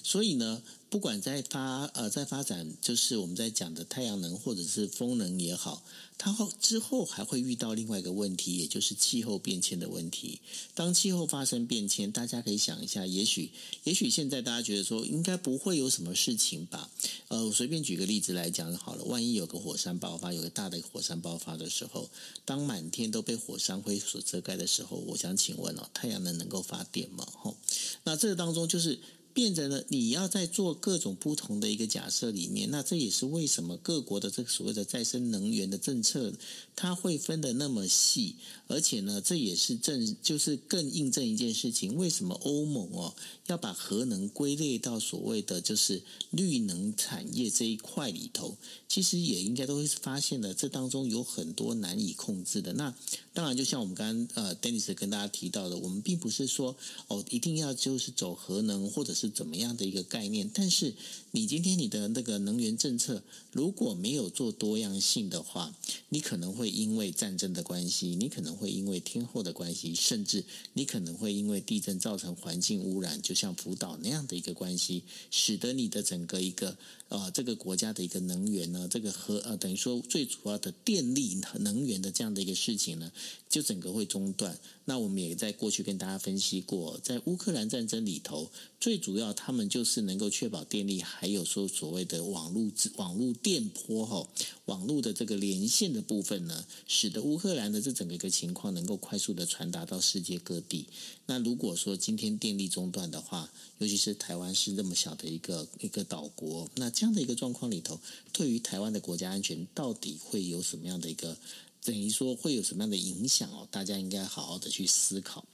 所以呢。不管在发呃在发展，就是我们在讲的太阳能或者是风能也好，它后之后还会遇到另外一个问题，也就是气候变迁的问题。当气候发生变迁，大家可以想一下，也许也许现在大家觉得说应该不会有什么事情吧？呃，我随便举个例子来讲好了，万一有个火山爆发，有个大的火山爆发的时候，当满天都被火山灰所遮盖的时候，我想请问哦，太阳能能够发电吗？吼，那这个当中就是。变成了你要在做各种不同的一个假设里面，那这也是为什么各国的这个所谓的再生能源的政策，它会分得那么细，而且呢，这也是正就是更印证一件事情，为什么欧盟哦要把核能归类到所谓的就是绿能产业这一块里头，其实也应该都会发现了这当中有很多难以控制的。那当然，就像我们刚刚呃，Dennis 跟大家提到的，我们并不是说哦一定要就是走核能或者。是怎么样的一个概念？但是你今天你的那个能源政策如果没有做多样性的话，你可能会会因为战争的关系，你可能会因为天后的关系，甚至你可能会因为地震造成环境污染，就像福岛那样的一个关系，使得你的整个一个呃这个国家的一个能源呢，这个和呃等于说最主要的电力能源的这样的一个事情呢，就整个会中断。那我们也在过去跟大家分析过，在乌克兰战争里头，最主要他们就是能够确保电力，还有说所谓的网络、网络电波哈，网络的这个连线的部分呢，使得乌克兰的这整个一个情况能够快速的传达到世界各地。那如果说今天电力中断的话，尤其是台湾是那么小的一个一个岛国，那这样的一个状况里头，对于台湾的国家安全到底会有什么样的一个？等于说会有什么样的影响哦？大家应该好好的去思考。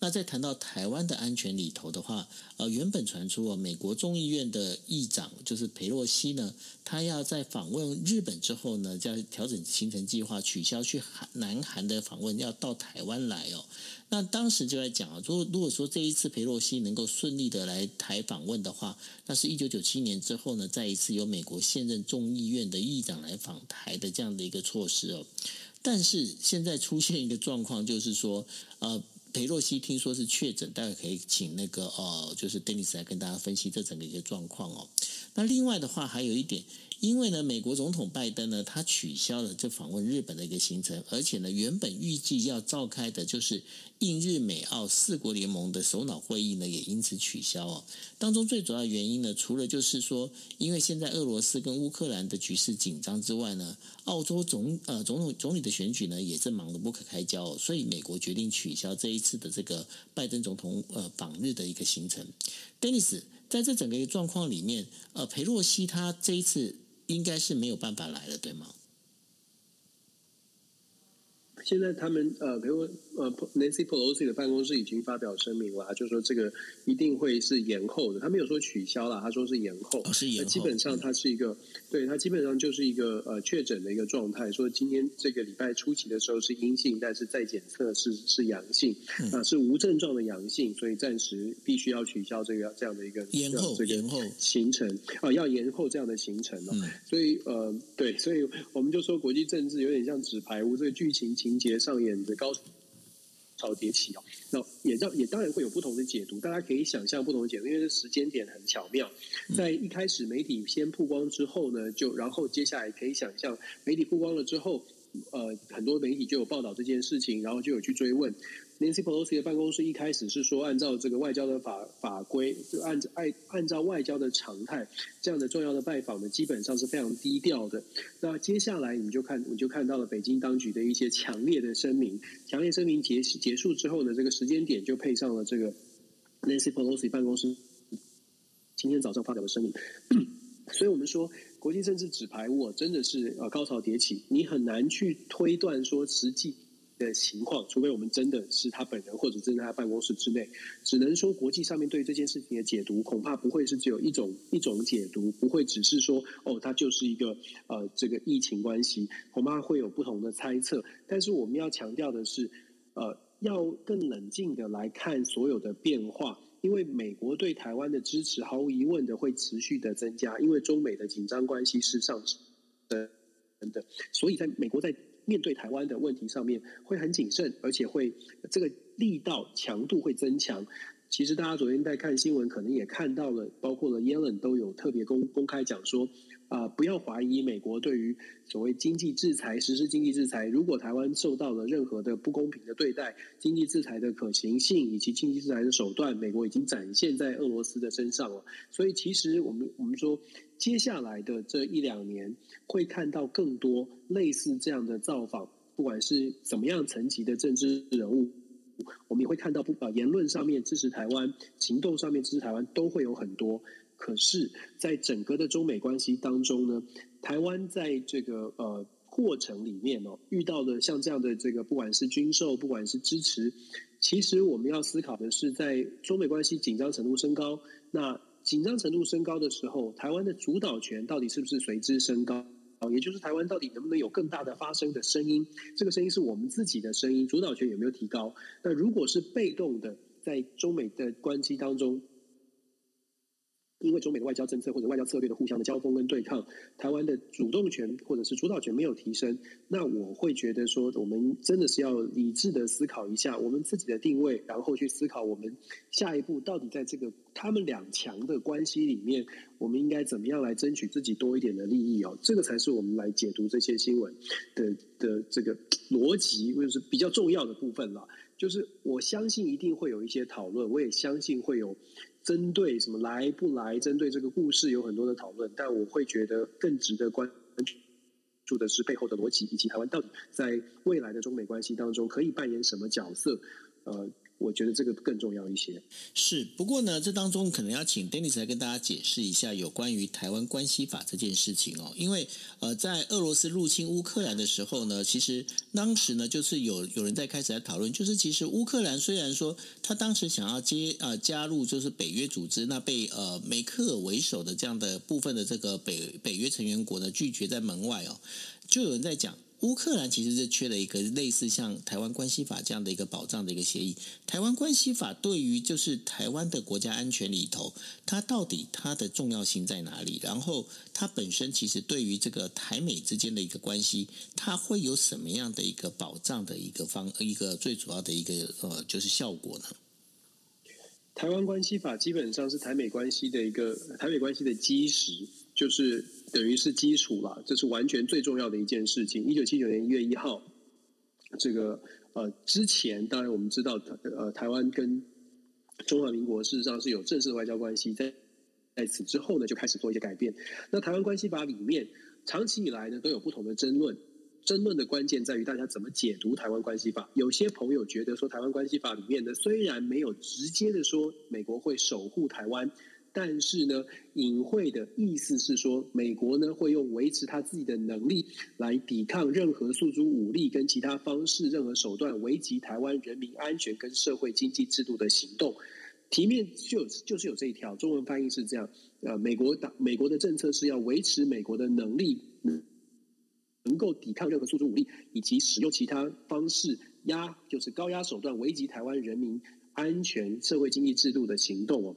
那在谈到台湾的安全里头的话，呃，原本传出哦，美国众议院的议长就是裴洛西呢，他要在访问日本之后呢，要调整行程计划，取消去韩南韩的访问，要到台湾来哦。那当时就在讲啊，如果如果说这一次裴洛西能够顺利的来台访问的话，那是一九九七年之后呢，再一次由美国现任众议院的议长来访台的这样的一个措施哦。但是现在出现一个状况，就是说，呃，裴洛西听说是确诊，待会可以请那个呃，就是 Dennis 来跟大家分析这整个一个状况哦。那另外的话，还有一点。因为呢，美国总统拜登呢，他取消了这访问日本的一个行程，而且呢，原本预计要召开的就是印日美澳四国联盟的首脑会议呢，也因此取消哦。当中最主要原因呢，除了就是说，因为现在俄罗斯跟乌克兰的局势紧张之外呢，澳洲总呃总统总理的选举呢，也是忙得不可开交哦，所以美国决定取消这一次的这个拜登总统呃访日的一个行程。Dennis，在这整个一个状况里面，呃，裴洛西他这一次。应该是没有办法来了，对吗？现在他们呃，比如呃，Nancy Pelosi 的办公室已经发表声明了，就说这个一定会是延后的。他没有说取消了，他说是延后。哦、是延后。基本上，他是一个，嗯、对他基本上就是一个呃确诊的一个状态。说今天这个礼拜初期的时候是阴性，但是再检测是是阳性，啊、呃，是无症状的阳性，所以暂时必须要取消这个这样的一个延后这个延后行程啊、呃，要延后这样的行程哦。嗯、所以呃，对，所以我们就说国际政治有点像纸牌屋，这个剧情情。情节上演的高潮迭起哦，那也当也当然会有不同的解读，大家可以想象不同的解读，因为时间点很巧妙，在一开始媒体先曝光之后呢，就然后接下来可以想象媒体曝光了之后，呃，很多媒体就有报道这件事情，然后就有去追问。Nancy Pelosi 的办公室一开始是说，按照这个外交的法法规，就按照按按照外交的常态，这样的重要的拜访呢，基本上是非常低调的。那接下来你就看，你就看到了北京当局的一些强烈的声明。强烈声明结结束之后呢，这个时间点就配上了这个 Nancy Pelosi 办公室今天早上发表的声明。所以我们说，国际政治纸牌屋真的是呃高潮迭起，你很难去推断说实际。的情况，除非我们真的是他本人，或者真的在他办公室之内，只能说国际上面对这件事情的解读，恐怕不会是只有一种一种解读，不会只是说哦，它就是一个呃这个疫情关系，恐怕会有不同的猜测。但是我们要强调的是，呃，要更冷静的来看所有的变化，因为美国对台湾的支持毫无疑问的会持续的增加，因为中美的紧张关系是上升的，所以在美国在。面对台湾的问题上面会很谨慎，而且会这个力道强度会增强。其实大家昨天在看新闻，可能也看到了，包括了耶伦都有特别公公开讲说。啊、不要怀疑美国对于所谓经济制裁实施经济制裁。如果台湾受到了任何的不公平的对待，经济制裁的可行性以及经济制裁的手段，美国已经展现在俄罗斯的身上了。所以，其实我们我们说，接下来的这一两年会看到更多类似这样的造访，不管是怎么样层级的政治人物，我们也会看到不呃言论上面支持台湾，行动上面支持台湾，都会有很多。可是，在整个的中美关系当中呢，台湾在这个呃过程里面哦，遇到的像这样的这个，不管是军售，不管是支持，其实我们要思考的是，在中美关系紧张程度升高，那紧张程度升高的时候，台湾的主导权到底是不是随之升高？也就是台湾到底能不能有更大的发声的声音？这个声音是我们自己的声音，主导权有没有提高？那如果是被动的，在中美的关系当中。因为中美的外交政策或者外交策略的互相的交锋跟对抗，台湾的主动权或者是主导权没有提升，那我会觉得说，我们真的是要理智的思考一下我们自己的定位，然后去思考我们下一步到底在这个他们两强的关系里面，我们应该怎么样来争取自己多一点的利益哦，这个才是我们来解读这些新闻的的这个逻辑或者是比较重要的部分了。就是我相信一定会有一些讨论，我也相信会有。针对什么来不来？针对这个故事有很多的讨论，但我会觉得更值得关注的是背后的逻辑，以及台湾到底在未来的中美关系当中可以扮演什么角色？呃。我觉得这个更重要一些。是，不过呢，这当中可能要请 Dennis 来跟大家解释一下有关于台湾关系法这件事情哦。因为呃，在俄罗斯入侵乌克兰的时候呢，其实当时呢，就是有有人在开始来讨论，就是其实乌克兰虽然说他当时想要接呃加入就是北约组织，那被呃梅克尔为首的这样的部分的这个北北约成员国呢拒绝在门外哦，就有人在讲。乌克兰其实是缺了一个类似像台湾关系法这样的一个保障的一个协议。台湾关系法对于就是台湾的国家安全里头，它到底它的重要性在哪里？然后它本身其实对于这个台美之间的一个关系，它会有什么样的一个保障的一个方一个最主要的一个呃就是效果呢？台湾关系法基本上是台美关系的一个台美关系的基石，就是。等于是基础了，这是完全最重要的一件事情。一九七九年一月一号，这个呃之前，当然我们知道，呃台湾跟中华民国事实上是有正式的外交关系，在在此之后呢，就开始做一些改变。那台湾关系法里面，长期以来呢都有不同的争论，争论的关键在于大家怎么解读台湾关系法。有些朋友觉得说，台湾关系法里面呢，虽然没有直接的说美国会守护台湾。但是呢，隐晦的意思是说，美国呢会用维持他自己的能力来抵抗任何诉诸武力跟其他方式、任何手段危及台湾人民安全跟社会经济制度的行动。题面就就是有这一条，中文翻译是这样：呃，美国党美国的政策是要维持美国的能力，能够抵抗任何诉诸武力以及使用其他方式压，就是高压手段危及台湾人民安全、社会经济制度的行动哦。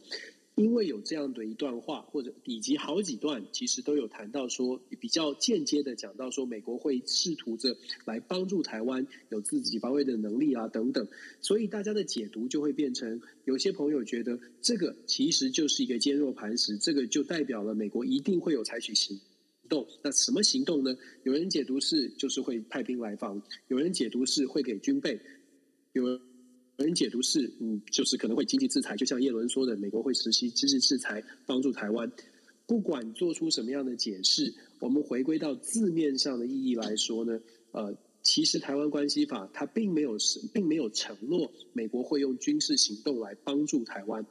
因为有这样的一段话，或者以及好几段，其实都有谈到说，比较间接的讲到说，美国会试图着来帮助台湾有自己防卫的能力啊等等，所以大家的解读就会变成，有些朋友觉得这个其实就是一个坚若磐石，这个就代表了美国一定会有采取行动。那什么行动呢？有人解读是就是会派兵来防，有人解读是会给军备，有人解读是，嗯，就是可能会经济制裁，就像叶伦说的，美国会实施经济制裁帮助台湾。不管做出什么样的解释，我们回归到字面上的意义来说呢，呃，其实台湾关系法它并没有是，并没有承诺美国会用军事行动来帮助台湾。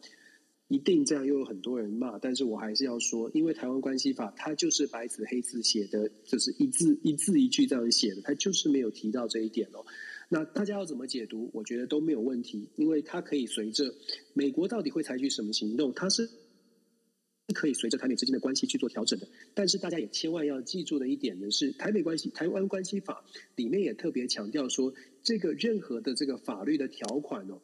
一定这样又有很多人骂，但是我还是要说，因为台湾关系法它就是白纸黑字写的，就是一字一字一句这样写的，它就是没有提到这一点哦。那大家要怎么解读？我觉得都没有问题，因为它可以随着美国到底会采取什么行动，它是可以随着台美之间的关系去做调整的。但是大家也千万要记住的一点呢是，台美关系台湾关系法里面也特别强调说，这个任何的这个法律的条款哦，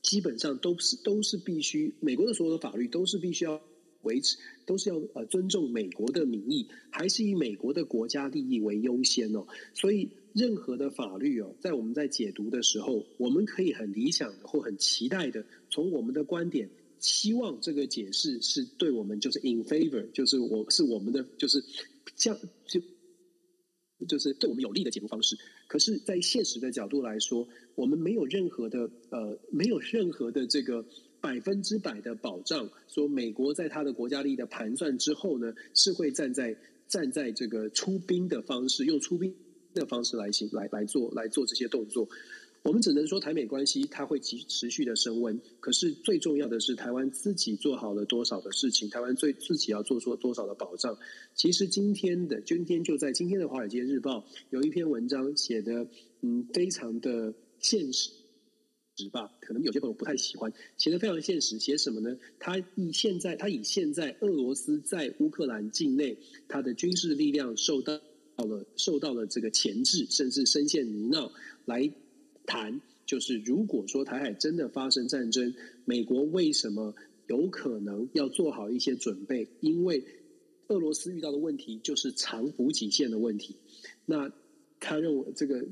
基本上都是都是必须美国的所有的法律都是必须要维持，都是要呃尊重美国的民意，还是以美国的国家利益为优先哦，所以。任何的法律哦，在我们在解读的时候，我们可以很理想的或很期待的，从我们的观点，希望这个解释是对我们就是 in favor，就是我是我们的就是这样就就是对我们有利的解读方式。可是，在现实的角度来说，我们没有任何的呃，没有任何的这个百分之百的保障，说美国在他的国家利益的盘算之后呢，是会站在站在这个出兵的方式，用出兵。的方式来行来来做来做这些动作，我们只能说台美关系它会持持续的升温。可是最重要的是台湾自己做好了多少的事情，台湾最自己要做出多少的保障。其实今天的今天就在今天的《华尔街日报》有一篇文章写的，嗯，非常的现实吧？可能有些朋友不太喜欢，写的非常现实。写什么呢？他以现在他以现在俄罗斯在乌克兰境内他的军事力量受到。到了，受到了这个钳制，甚至深陷泥淖，来谈，就是如果说台海真的发生战争，美国为什么有可能要做好一些准备？因为俄罗斯遇到的问题就是长补给线的问题。那他认为这个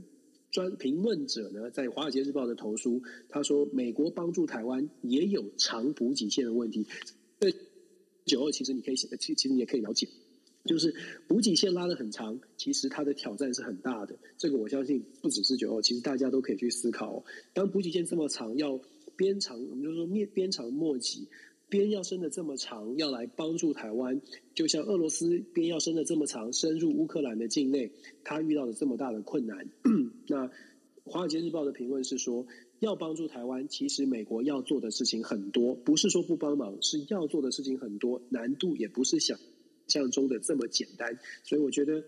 专评论者呢，在《华尔街日报》的投书，他说美国帮助台湾也有长补给线的问题。对，九二其实你可以写，其其实你也可以了解。就是补给线拉得很长，其实它的挑战是很大的。这个我相信不只是九号，其实大家都可以去思考。当补给线这么长，要边长，我们就说面边长莫及，边要伸得这么长，要来帮助台湾，就像俄罗斯边要伸得这么长，深入乌克兰的境内，他遇到了这么大的困难。那《华尔街日报》的评论是说，要帮助台湾，其实美国要做的事情很多，不是说不帮忙，是要做的事情很多，难度也不是小。像中的这么简单，所以我觉得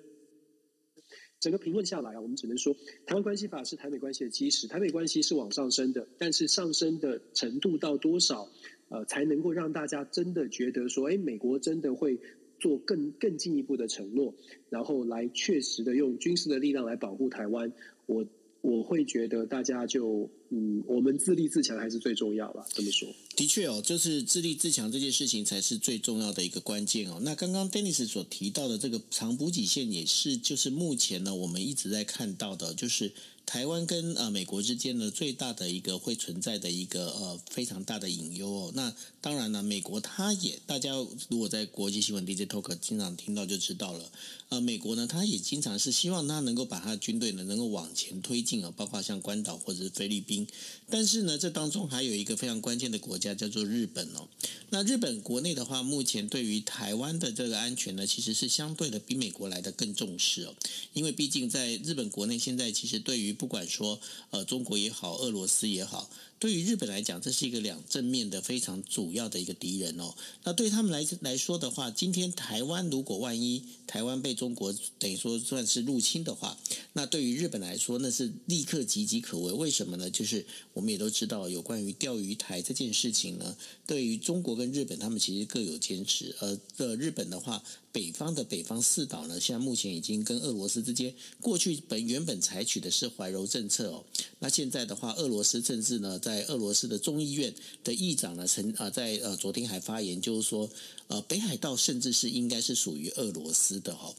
整个评论下来啊，我们只能说，台湾关系法是台美关系的基石，台美关系是往上升的，但是上升的程度到多少，呃，才能够让大家真的觉得说，哎，美国真的会做更更进一步的承诺，然后来确实的用军事的力量来保护台湾，我。我会觉得大家就嗯，我们自立自强还是最重要吧。这么说，的确哦，就是自立自强这件事情才是最重要的一个关键哦。那刚刚 Dennis 所提到的这个长补给线也是，就是目前呢我们一直在看到的，就是。台湾跟呃美国之间呢，最大的一个会存在的一个呃非常大的隐忧哦。那当然呢，美国它也大家如果在国际新闻 DJ Talk 经常听到就知道了。呃，美国呢，它也经常是希望它能够把它的军队呢能够往前推进啊，包括像关岛或者是菲律宾。但是呢，这当中还有一个非常关键的国家叫做日本哦。那日本国内的话，目前对于台湾的这个安全呢，其实是相对的比美国来的更重视哦。因为毕竟在日本国内现在其实对于不管说呃中国也好，俄罗斯也好，对于日本来讲，这是一个两正面的非常主要的一个敌人哦。那对他们来来说的话，今天台湾如果万一台湾被中国等于说算是入侵的话，那对于日本来说，那是立刻岌岌可危。为什么呢？就是我们也都知道，有关于钓鱼台这件事情呢，对于中国跟日本，他们其实各有坚持。而呃，日本的话。北方的北方四岛呢，现在目前已经跟俄罗斯之间，过去本原本采取的是怀柔政策哦。那现在的话，俄罗斯政治呢，在俄罗斯的众议院的议长呢，曾啊在呃昨天还发言，就是说，呃北海道甚至是应该是属于俄罗斯的哈。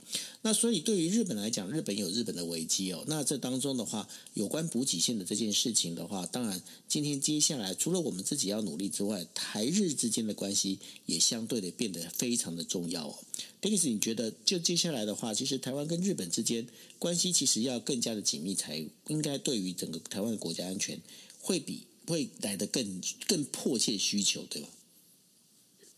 那所以对于日本来讲，日本有日本的危机哦。那这当中的话，有关补给线的这件事情的话，当然今天接下来除了我们自己要努力之外，台日之间的关系也相对的变得非常的重要哦。Dennis，你觉得就接下来的话，其实台湾跟日本之间关系其实要更加的紧密，才应该对于整个台湾的国家安全会比会来得更更迫切需求，对吧？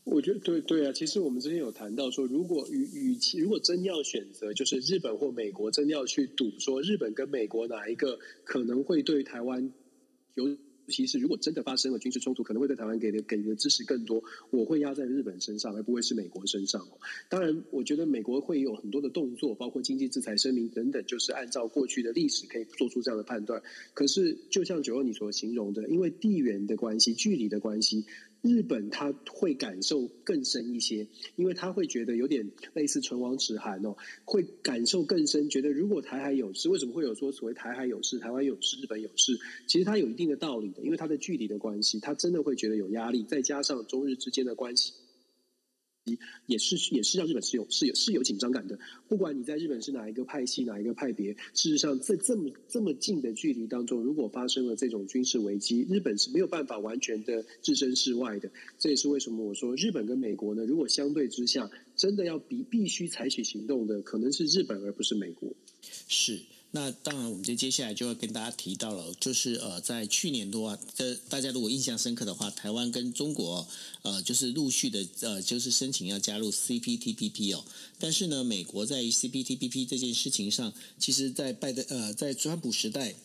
我觉得对对啊，其实我们之前有谈到说，如果与与其如果真要选择，就是日本或美国真要去赌，说日本跟美国哪一个可能会对台湾有其是如果真的发生了军事冲突，可能会对台湾给的给的支持更多，我会压在日本身上，而不会是美国身上。当然，我觉得美国会有很多的动作，包括经济制裁声明等等，就是按照过去的历史可以做出这样的判断。可是，就像九二你所形容的，因为地缘的关系、距离的关系。日本他会感受更深一些，因为他会觉得有点类似唇亡齿寒哦，会感受更深，觉得如果台海有事，为什么会有说所谓台海有事、台湾有事、日本有事？其实他有一定的道理的，因为他的距离的关系，他真的会觉得有压力，再加上中日之间的关系。也是也是让日本是有是有是有紧张感的。不管你在日本是哪一个派系哪一个派别，事实上在这么这么近的距离当中，如果发生了这种军事危机，日本是没有办法完全的置身事外的。这也是为什么我说日本跟美国呢，如果相对之下真的要必必须采取行动的，可能是日本而不是美国。是。那当然，我们就接下来就要跟大家提到了，就是呃，在去年多啊，这大家如果印象深刻的话，台湾跟中国呃，就是陆续的呃，就是申请要加入 CPTPP 哦。但是呢，美国在 CPTPP 这件事情上，其实，在拜登呃，在川普时代。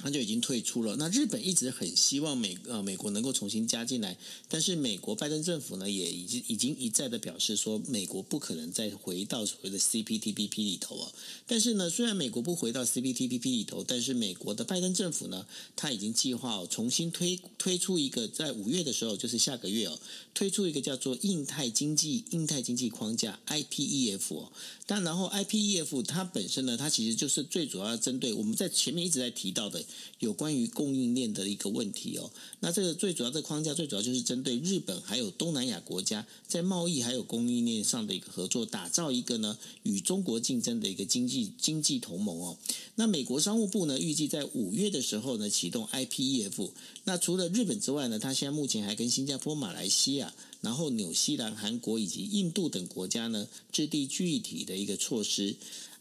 他就已经退出了。那日本一直很希望美呃美国能够重新加进来，但是美国拜登政府呢也已经已经一再的表示说，美国不可能再回到所谓的 CPTPP 里头啊。但是呢，虽然美国不回到 CPTPP 里头，但是美国的拜登政府呢，他已经计划哦重新推推出一个在五月的时候，就是下个月哦，推出一个叫做印太经济印太经济框架 IPEF 哦。但然后 IPEF 它本身呢，它其实就是最主要针对我们在前面一直在提到的。有关于供应链的一个问题哦，那这个最主要的框架，最主要就是针对日本还有东南亚国家在贸易还有供应链上的一个合作，打造一个呢与中国竞争的一个经济经济同盟哦。那美国商务部呢预计在五月的时候呢启动 IPEF。那除了日本之外呢，它现在目前还跟新加坡、马来西亚、然后纽西兰、韩国以及印度等国家呢制定具体的一个措施。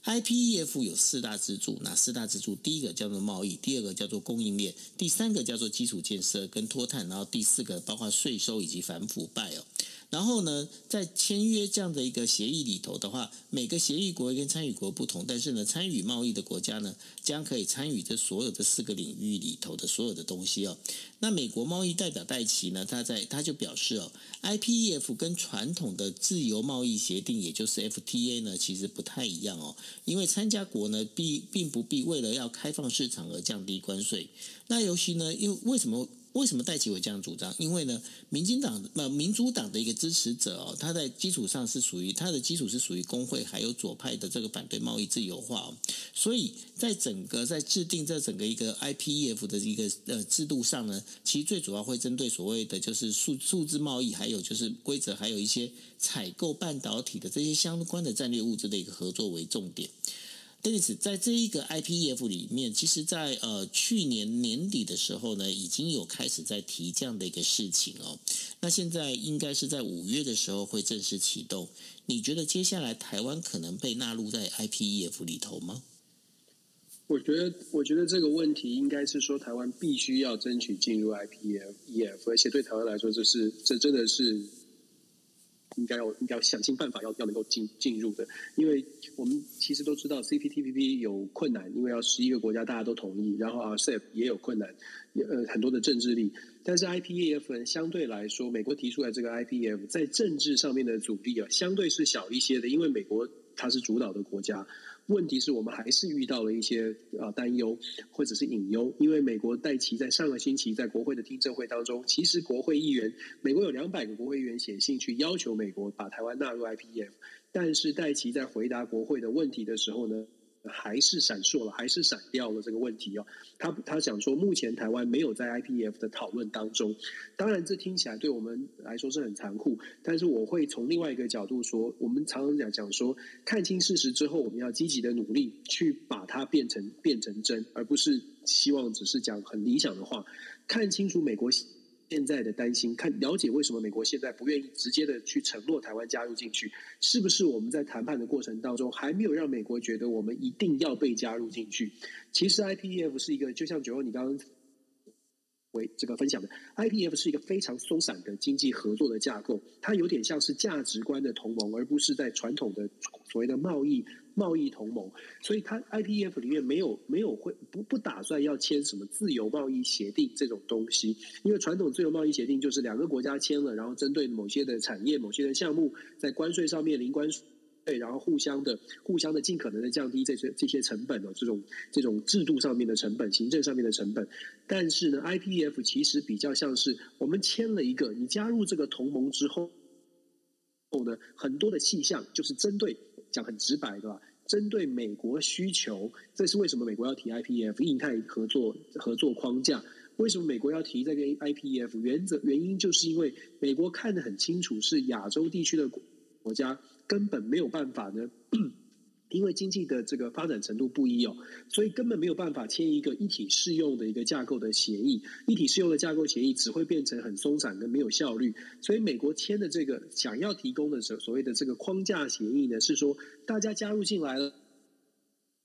IPEF 有四大支柱，那四大支柱？第一个叫做贸易，第二个叫做供应链，第三个叫做基础建设跟脱碳，然后第四个包括税收以及反腐败哦。然后呢，在签约这样的一个协议里头的话，每个协议国跟参与国不同，但是呢，参与贸易的国家呢，将可以参与这所有的四个领域里头的所有的东西哦。那美国贸易代表戴琪呢，他在他就表示哦，IPEF 跟传统的自由贸易协定，也就是 FTA 呢，其实不太一样哦，因为参加国呢，必并不必为了要开放市场而降低关税。那尤其呢，因为为什么？为什么戴琪会这样主张？因为呢，民进党呃民主党的一个支持者哦，他在基础上是属于他的基础是属于工会还有左派的这个反对贸易自由化，所以在整个在制定这整个一个 IPEF 的一个呃制度上呢，其实最主要会针对所谓的就是数数字贸易，还有就是规则，还有一些采购半导体的这些相关的战略物资的一个合作为重点。因此，在这一个 IPEF 里面，其实在，在呃去年年底的时候呢，已经有开始在提这样的一个事情哦。那现在应该是在五月的时候会正式启动。你觉得接下来台湾可能被纳入在 IPEF 里头吗？我觉得，我觉得这个问题应该是说，台湾必须要争取进入 IPEF，而且对台湾来说，这是这真的是。应该要应该要想尽办法要要能够进进入的，因为我们其实都知道 CPTPP 有困难，因为要十一个国家大家都同意，然后 RCEP 也有困难，呃很多的政治力，但是 IPEF 相对来说，美国提出来这个 IPEF 在政治上面的阻力啊，相对是小一些的，因为美国它是主导的国家。问题是我们还是遇到了一些啊担忧或者是隐忧，因为美国戴琪在上个星期在国会的听证会当中，其实国会议员，美国有两百个国会议员写信去要求美国把台湾纳入 IPF，但是戴琪在回答国会的问题的时候呢，还是闪烁了，还是闪掉了这个问题哦。他他想说，目前台湾没有在 IPF 的讨论当中。当然，这听起来对我们来说是很残酷，但是我会从另外一个角度说，我们常常讲讲说，看清事实之后，我们要积极的努力去把它变成变成真，而不是希望只是讲很理想的话。看清楚美国。现在的担心，看了解为什么美国现在不愿意直接的去承诺台湾加入进去，是不是我们在谈判的过程当中还没有让美国觉得我们一定要被加入进去？其实 IPEF 是一个，就像九欧你刚刚为这个分享的，IPF 是一个非常松散的经济合作的架构，它有点像是价值观的同盟，而不是在传统的所谓的贸易贸易同盟。所以它 IPF 里面没有没有会不不打算要签什么自由贸易协定这种东西，因为传统自由贸易协定就是两个国家签了，然后针对某些的产业、某些的项目，在关税上面零关税。对，然后互相的、互相的，尽可能的降低这些这些成本哦，这种这种制度上面的成本、行政上面的成本。但是呢，IPF 其实比较像是我们签了一个，你加入这个同盟之后，后呢，很多的气象就是针对讲很直白的吧，针对美国需求。这是为什么美国要提 IPF 印太合作合作框架？为什么美国要提这个 IPF？原则原因就是因为美国看得很清楚，是亚洲地区的国家。根本没有办法呢，因为经济的这个发展程度不一哦，所以根本没有办法签一个一体适用的一个架构的协议。一体适用的架构协议只会变成很松散跟没有效率。所以美国签的这个想要提供的所所谓的这个框架协议呢，是说大家加入进来了。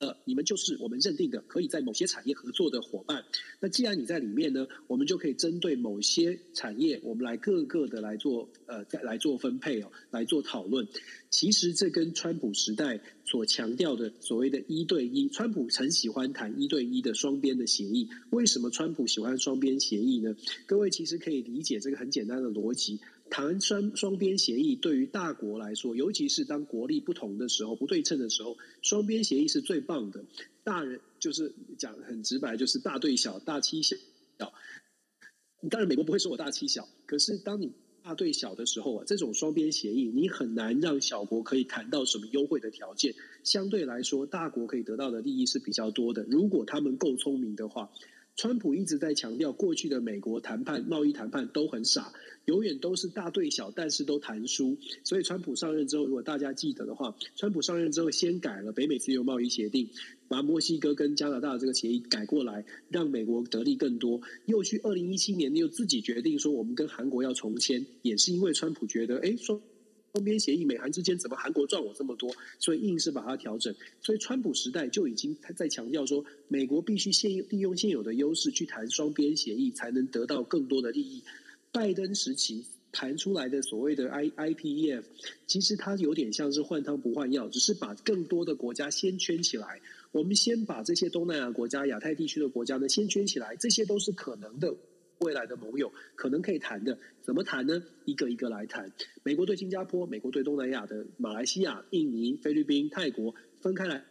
呃，你们就是我们认定的可以在某些产业合作的伙伴。那既然你在里面呢，我们就可以针对某些产业，我们来各个的来做呃，再来做分配哦，来做讨论。其实这跟川普时代所强调的所谓的一对一，川普很喜欢谈一对一的双边的协议。为什么川普喜欢双边协议呢？各位其实可以理解这个很简单的逻辑。谈双双边协议对于大国来说，尤其是当国力不同的时候、不对称的时候，双边协议是最棒的。大人就是讲很直白，就是大对小、大欺小。当然，美国不会说我大欺小，可是当你大对小的时候啊，这种双边协议你很难让小国可以谈到什么优惠的条件。相对来说，大国可以得到的利益是比较多的。如果他们够聪明的话，川普一直在强调，过去的美国谈判、贸易谈判都很傻。永远都是大对小，但是都谈输。所以，川普上任之后，如果大家记得的话，川普上任之后先改了北美自由贸易协定，把墨西哥跟加拿大的这个协议改过来，让美国得利更多。又去二零一七年又自己决定说，我们跟韩国要重签，也是因为川普觉得，哎，说双边协议美韩之间怎么韩国赚我这么多，所以硬是把它调整。所以，川普时代就已经在强调说，美国必须现利用现有的优势去谈双边协议，才能得到更多的利益。拜登时期谈出来的所谓的 I IPEF，其实它有点像是换汤不换药，只是把更多的国家先圈起来。我们先把这些东南亚国家、亚太地区的国家呢先圈起来，这些都是可能的未来的盟友，可能可以谈的。怎么谈呢？一个一个来谈。美国对新加坡，美国对东南亚的马来西亚、印尼、菲律宾、泰国分开来。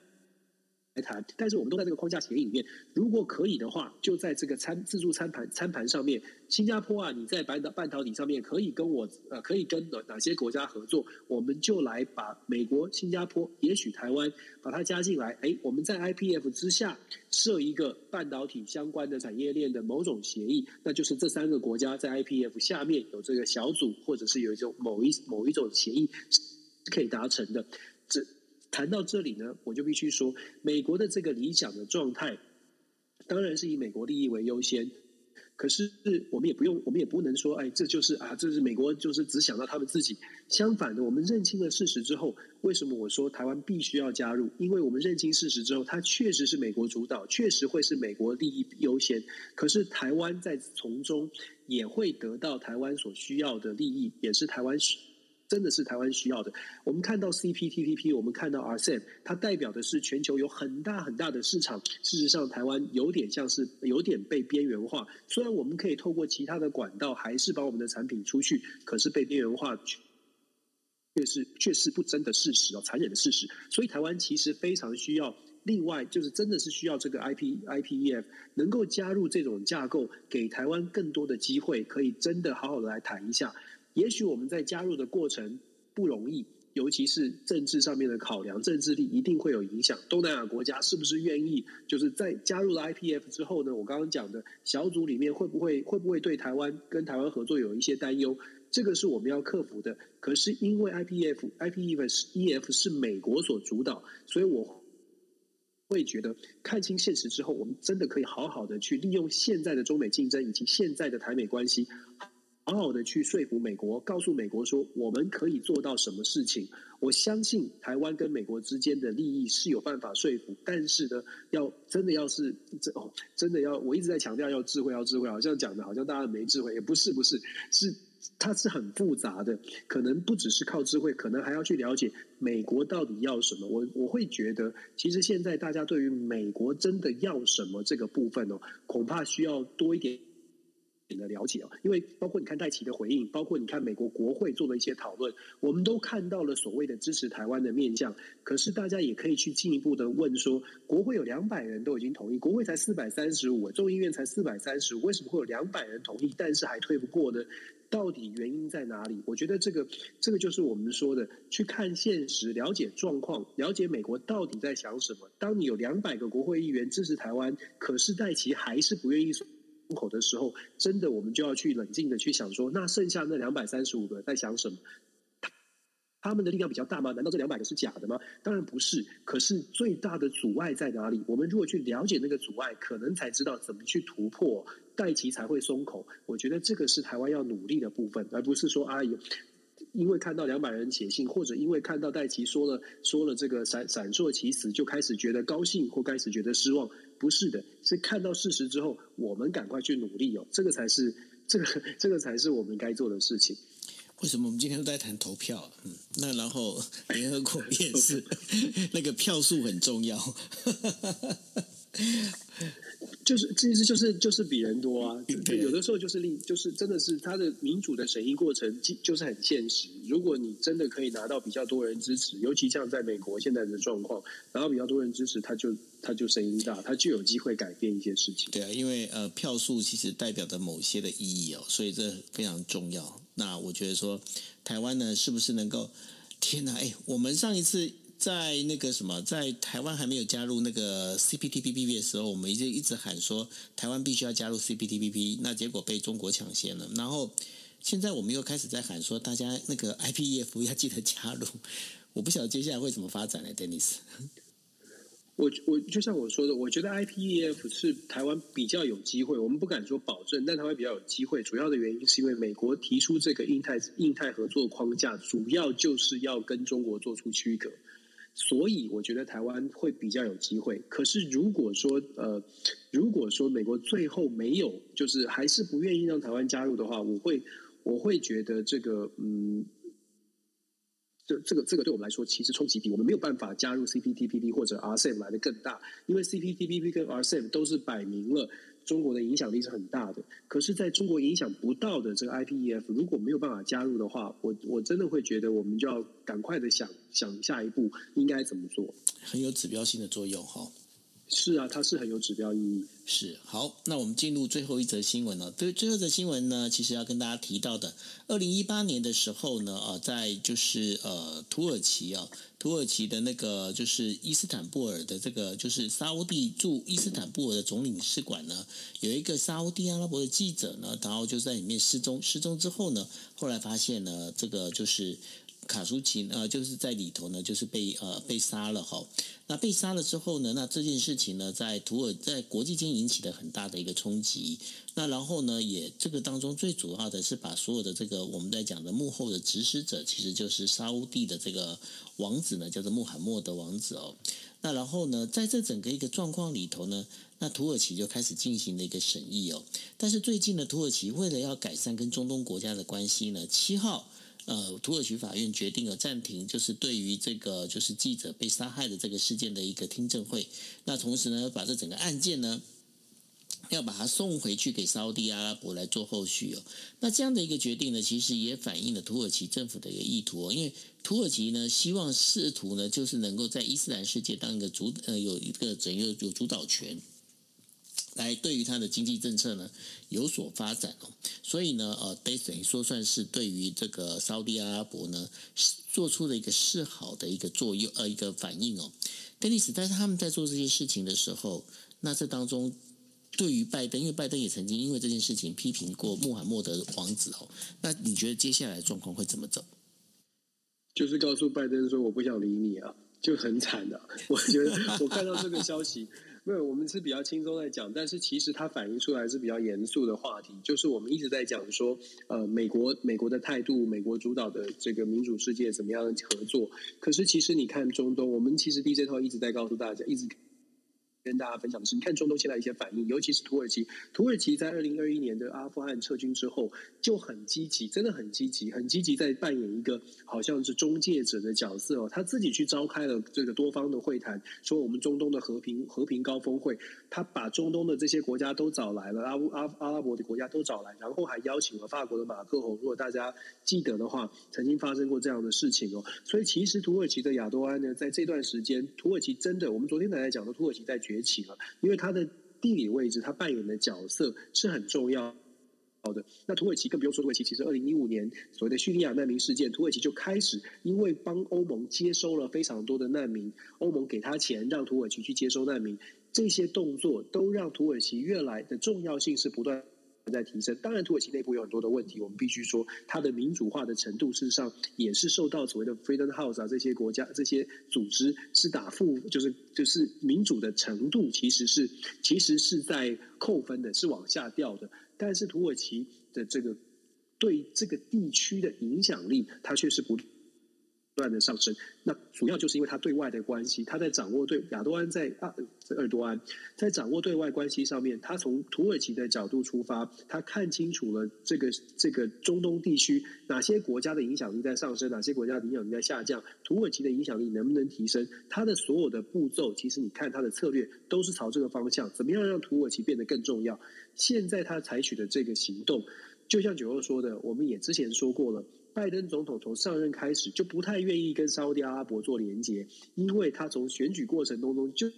来谈，但是我们都在这个框架协议里面。如果可以的话，就在这个餐自助餐盘餐盘上面，新加坡啊，你在半导半导体上面可以跟我呃，可以跟哪哪些国家合作？我们就来把美国、新加坡，也许台湾，把它加进来。哎，我们在 IPF 之下设一个半导体相关的产业链的某种协议，那就是这三个国家在 IPF 下面有这个小组，或者是有一种某一某一种协议是可以达成的。这。谈到这里呢，我就必须说，美国的这个理想的状态，当然是以美国利益为优先。可是我们也不用，我们也不能说，哎，这就是啊，这是美国就是只想到他们自己。相反的，我们认清了事实之后，为什么我说台湾必须要加入？因为我们认清事实之后，它确实是美国主导，确实会是美国利益优先。可是台湾在从中也会得到台湾所需要的利益，也是台湾真的是台湾需要的。我们看到 CPTPP，我们看到 RCEP，它代表的是全球有很大很大的市场。事实上，台湾有点像是有点被边缘化。虽然我们可以透过其他的管道，还是把我们的产品出去，可是被边缘化却是却是不争的事实哦，残忍的事实。所以，台湾其实非常需要。另外，就是真的是需要这个 IP IPEF 能够加入这种架构，给台湾更多的机会，可以真的好好的来谈一下。也许我们在加入的过程不容易，尤其是政治上面的考量，政治力一定会有影响。东南亚国家是不是愿意，就是在加入了 IPF 之后呢？我刚刚讲的小组里面会不会会不会对台湾跟台湾合作有一些担忧？这个是我们要克服的。可是因为 IPF IPEF EF 是美国所主导，所以我会觉得看清现实之后，我们真的可以好好的去利用现在的中美竞争以及现在的台美关系。好好的去说服美国，告诉美国说我们可以做到什么事情。我相信台湾跟美国之间的利益是有办法说服，但是呢，要真的要是这哦，真的要我一直在强调要智慧，要智慧，好像讲的好像大家没智慧，也不是不是，是它是很复杂的，可能不只是靠智慧，可能还要去了解美国到底要什么。我我会觉得，其实现在大家对于美国真的要什么这个部分哦，恐怕需要多一点。的了解哦，因为包括你看戴琪的回应，包括你看美国国会做的一些讨论，我们都看到了所谓的支持台湾的面向。可是大家也可以去进一步的问说，国会有两百人都已经同意，国会才四百三十五，众议院才四百三十五，为什么会有两百人同意，但是还推不过呢？到底原因在哪里？我觉得这个这个就是我们说的，去看现实，了解状况，了解美国到底在想什么。当你有两百个国会议员支持台湾，可是戴琪还是不愿意说。口的时候，真的我们就要去冷静的去想说，那剩下那两百三十五个在想什么？他们的力量比较大吗？难道这两百个是假的吗？当然不是。可是最大的阻碍在哪里？我们如果去了解那个阻碍，可能才知道怎么去突破，戴琪才会松口。我觉得这个是台湾要努力的部分，而不是说阿姨。因为看到两百人写信，或者因为看到戴琪说了说了这个闪闪烁其词，就开始觉得高兴或开始觉得失望，不是的，是看到事实之后，我们赶快去努力哦，这个才是这个这个才是我们该做的事情。为什么我们今天都在谈投票？嗯，那然后联合国也是 那个票数很重要。就是其实就是就是比人多啊，有的时候就是另就是真的是他的民主的审议过程就是很现实。如果你真的可以拿到比较多人支持，尤其像在美国现在的状况，拿到比较多人支持，他就他就声音大，他就有机会改变一些事情。对啊，因为呃票数其实代表着某些的意义哦，所以这非常重要。那我觉得说台湾呢，是不是能够？天哪，哎，我们上一次。在那个什么，在台湾还没有加入那个 CPTPP 的时候，我们一直一直喊说台湾必须要加入 CPTPP，那结果被中国抢先了。然后现在我们又开始在喊说大家那个 IPEF 要记得加入，我不晓得接下来会怎么发展呢，Dennis。我我就像我说的，我觉得 IPEF 是台湾比较有机会，我们不敢说保证，但台湾比较有机会。主要的原因是因为美国提出这个印太印太合作框架，主要就是要跟中国做出区隔。所以我觉得台湾会比较有机会。可是如果说呃，如果说美国最后没有，就是还是不愿意让台湾加入的话，我会我会觉得这个嗯，这这个这个对我们来说，其实冲击比我们没有办法加入 CPTPP 或者 RCEP 来得更大，因为 CPTPP 跟 RCEP 都是摆明了。中国的影响力是很大的，可是在中国影响不到的这个 IPEF，如果没有办法加入的话，我我真的会觉得我们就要赶快的想想下一步应该怎么做，很有指标性的作用哈。是啊，它是很有指标意义。是好，那我们进入最后一则新闻了。对，最后一则新闻呢，其实要跟大家提到的，二零一八年的时候呢，啊，在就是呃土耳其啊，土耳其的那个就是伊斯坦布尔的这个就是沙乌地驻伊斯坦布尔的总领事馆呢，有一个沙乌地阿拉伯的记者呢，然后就在里面失踪，失踪之后呢，后来发现呢，这个就是。卡舒琴呃，就是在里头呢，就是被呃被杀了哈。那被杀了之后呢，那这件事情呢，在土耳在国际间引起了很大的一个冲击。那然后呢，也这个当中最主要的是把所有的这个我们在讲的幕后的指使者，其实就是沙乌地的这个王子呢，叫做穆罕默德王子哦。那然后呢，在这整个一个状况里头呢，那土耳其就开始进行了一个审议哦。但是最近呢，土耳其为了要改善跟中东国家的关系呢，七号。呃，土耳其法院决定了暂停，就是对于这个就是记者被杀害的这个事件的一个听证会。那同时呢，把这整个案件呢，要把它送回去给沙乌地阿拉伯来做后续哦。那这样的一个决定呢，其实也反映了土耳其政府的一个意图哦。因为土耳其呢，希望试图呢，就是能够在伊斯兰世界当一个主呃，有一个整个有主导权。来，对于他的经济政策呢有所发展哦，所以呢，呃，等于说算是对于这个沙乌地阿拉伯呢做出了一个示好的一个作用，呃，一个反应哦。丹尼斯，但是他们在做这些事情的时候，那这当中对于拜登，因为拜登也曾经因为这件事情批评过穆罕默德王子哦，那你觉得接下来状况会怎么走？就是告诉拜登说，我不想理你啊。就很惨了。我觉得我看到这个消息。对，我们是比较轻松在讲，但是其实它反映出来是比较严肃的话题，就是我们一直在讲说，呃，美国美国的态度，美国主导的这个民主世界怎么样合作？可是其实你看中东，我们其实 DJ 套一直在告诉大家，一直。跟大家分享的是，你看中东现在一些反应，尤其是土耳其。土耳其在二零二一年的阿富汗撤军之后，就很积极，真的很积极，很积极在扮演一个好像是中介者的角色哦。他自己去召开了这个多方的会谈，说我们中东的和平和平高峰会，他把中东的这些国家都找来了，阿阿阿拉伯的国家都找来，然后还邀请了法国的马克宏。如果大家记得的话，曾经发生过这样的事情哦。所以其实土耳其的亚多安呢，在这段时间，土耳其真的，我们昨天才在讲的，土耳其在。崛起了，因为它的地理位置，它扮演的角色是很重要好的。那土耳其更不用说，土耳其其实二零一五年所谓的叙利亚难民事件，土耳其就开始因为帮欧盟接收了非常多的难民，欧盟给他钱让土耳其去接收难民，这些动作都让土耳其越来的重要性是不断。在提升，当然土耳其内部有很多的问题，我们必须说，它的民主化的程度，事实上也是受到所谓的 Freedom House 啊这些国家这些组织是打负，就是就是民主的程度其实是其实是在扣分的，是往下掉的。但是土耳其的这个对这个地区的影响力，它却是不。不断的上升，那主要就是因为他对外的关系，他在掌握对亚多安在啊，这鄂多安在掌握对外关系上面，他从土耳其的角度出发，他看清楚了这个这个中东地区哪些国家的影响力在上升，哪些国家的影响力在下降，土耳其的影响力能不能提升？他的所有的步骤，其实你看他的策略都是朝这个方向，怎么样让土耳其变得更重要？现在他采取的这个行动，就像九欧说的，我们也之前说过了。拜登总统从上任开始就不太愿意跟沙乌地阿拉伯做连接，因为他从选举过程当中就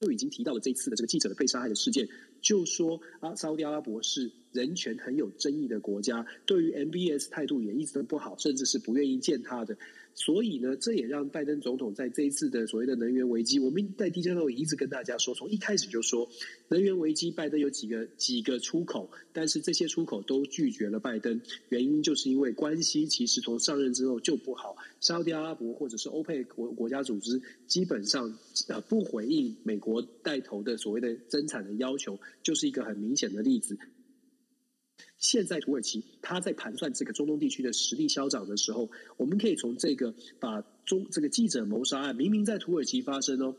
就已经提到了这次的这个记者的被杀害的事件，就说啊，沙乌地阿拉伯是人权很有争议的国家，对于 MBS 态度也一直都不好，甚至是不愿意见他的。所以呢，这也让拜登总统在这一次的所谓的能源危机，我们在 DJ 也一直跟大家说，从一开始就说能源危机，拜登有几个几个出口，但是这些出口都拒绝了拜登，原因就是因为关系其实从上任之后就不好，沙特阿拉伯或者是欧佩国国家组织基本上呃不回应美国带头的所谓的增产的要求，就是一个很明显的例子。现在土耳其他在盘算这个中东地区的实力消长的时候，我们可以从这个把中这个记者谋杀案明明在土耳其发生哦，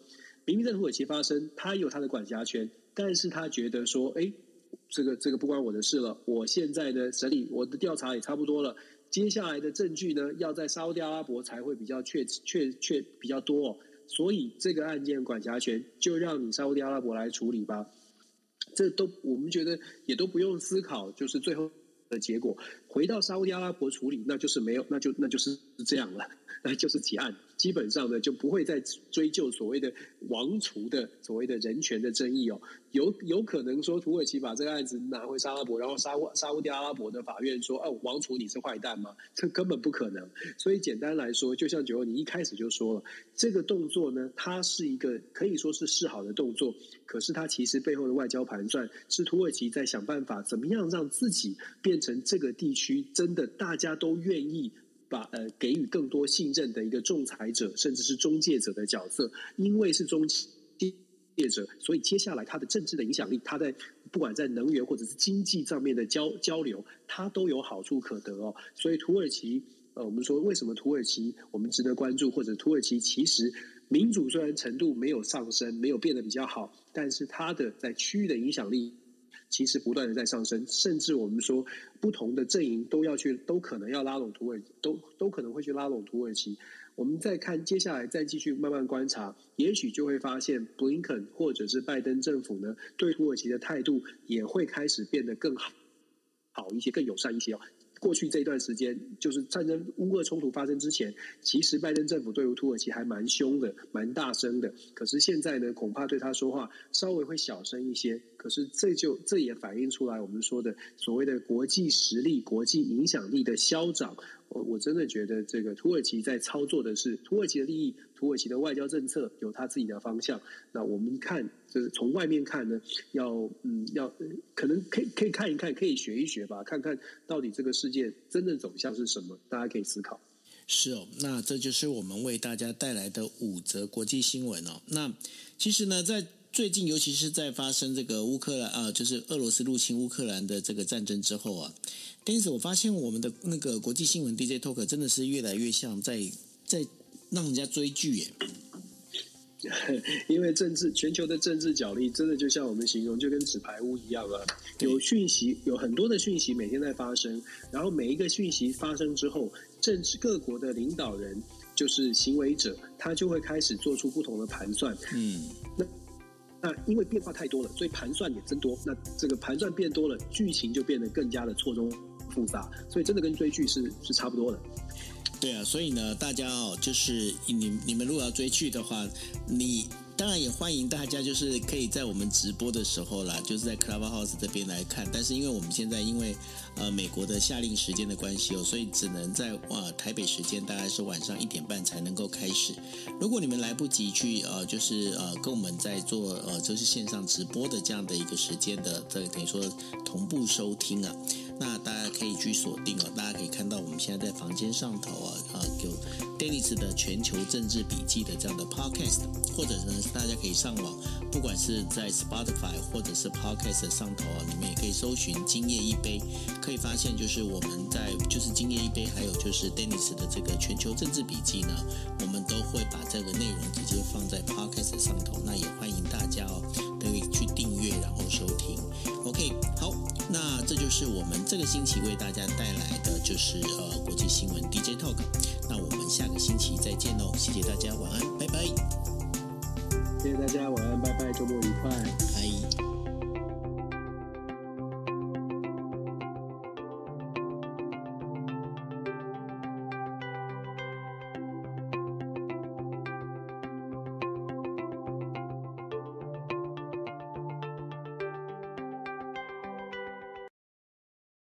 明明在土耳其发生，他有他的管辖权，但是他觉得说，哎，这个这个不关我的事了，我现在的审理我的调查也差不多了，接下来的证据呢，要在沙乌地阿拉伯才会比较确确确比较多哦，所以这个案件管辖权就让你沙乌地阿拉伯来处理吧。这都我们觉得也都不用思考，就是最后的结果，回到沙乌地阿拉伯处理，那就是没有，那就那就是这样了，那就是结案。基本上呢，就不会再追究所谓的王储的所谓的人权的争议哦。有有可能说土耳其把这个案子拿回沙拉伯，然后沙乌沙乌地阿拉伯的法院说：“哦，王储你是坏蛋吗？”这根本不可能。所以简单来说，就像九欧你一开始就说了，这个动作呢，它是一个可以说是示好的动作，可是它其实背后的外交盘算是土耳其在想办法怎么样让自己变成这个地区真的大家都愿意。把呃给予更多信任的一个仲裁者，甚至是中介者的角色，因为是中介者，所以接下来他的政治的影响力，他在不管在能源或者是经济上面的交交流，他都有好处可得哦。所以土耳其，呃，我们说为什么土耳其我们值得关注，或者土耳其其实民主虽然程度没有上升，没有变得比较好，但是它的在区域的影响力。其实不断的在上升，甚至我们说不同的阵营都要去，都可能要拉拢土耳，都都可能会去拉拢土耳其。我们再看接下来，再继续慢慢观察，也许就会发现布林肯或者是拜登政府呢，对土耳其的态度也会开始变得更好，好一些，更友善一些哦。过去这一段时间，就是战争乌俄冲突发生之前，其实拜登政府对于土耳其还蛮凶的，蛮大声的。可是现在呢，恐怕对他说话稍微会小声一些。可是这就这也反映出来我们说的所谓的国际实力、国际影响力的消长。我我真的觉得这个土耳其在操作的是土耳其的利益，土耳其的外交政策有他自己的方向。那我们看，就是从外面看呢，要嗯要可能可以可以看一看，可以学一学吧，看看到底这个世界真正走向是什么，大家可以思考。是哦，那这就是我们为大家带来的五则国际新闻哦。那其实呢，在最近，尤其是在发生这个乌克兰啊，就是俄罗斯入侵乌克兰的这个战争之后啊，但是我发现我们的那个国际新闻 DJ Talk 真的是越来越像在在让人家追剧耶。因为政治全球的政治角力，真的就像我们形容，就跟纸牌屋一样啊。有讯息，有很多的讯息每天在发生，然后每一个讯息发生之后，政治各国的领导人就是行为者，他就会开始做出不同的盘算。嗯，那那因为变化太多了，所以盘算也增多。那这个盘算变多了，剧情就变得更加的错综复杂。所以真的跟追剧是是差不多的。对啊，所以呢，大家哦，就是你你们如果要追剧的话，你当然也欢迎大家，就是可以在我们直播的时候啦，就是在 Clubhouse 这边来看。但是因为我们现在因为呃美国的夏令时间的关系哦，所以只能在呃台北时间大概是晚上一点半才能够开始。如果你们来不及去呃，就是呃跟我们在做呃就是线上直播的这样的一个时间的，这等于说同步收听啊。那大家可以去锁定哦，大家可以看到我们现在在房间上头啊，啊，有 Dennis 的全球政治笔记的这样的 Podcast，或者呢，大家可以上网，不管是在 Spotify 或者是 Podcast 上头啊，你们也可以搜寻“今夜一杯”，可以发现就是我们在就是“今夜一杯”，还有就是 Dennis 的这个全球政治笔记呢，我们都会把这个内容直接放在 Podcast 上头，那也欢迎大家哦，可以去订阅然后收听。OK，好，那这就是我们这个星期为大家带来的就是呃国际新闻 DJ Talk。那我们下个星期再见喽，谢谢大家，晚安，拜拜。谢谢大家，晚安，拜拜，周末愉快，拜。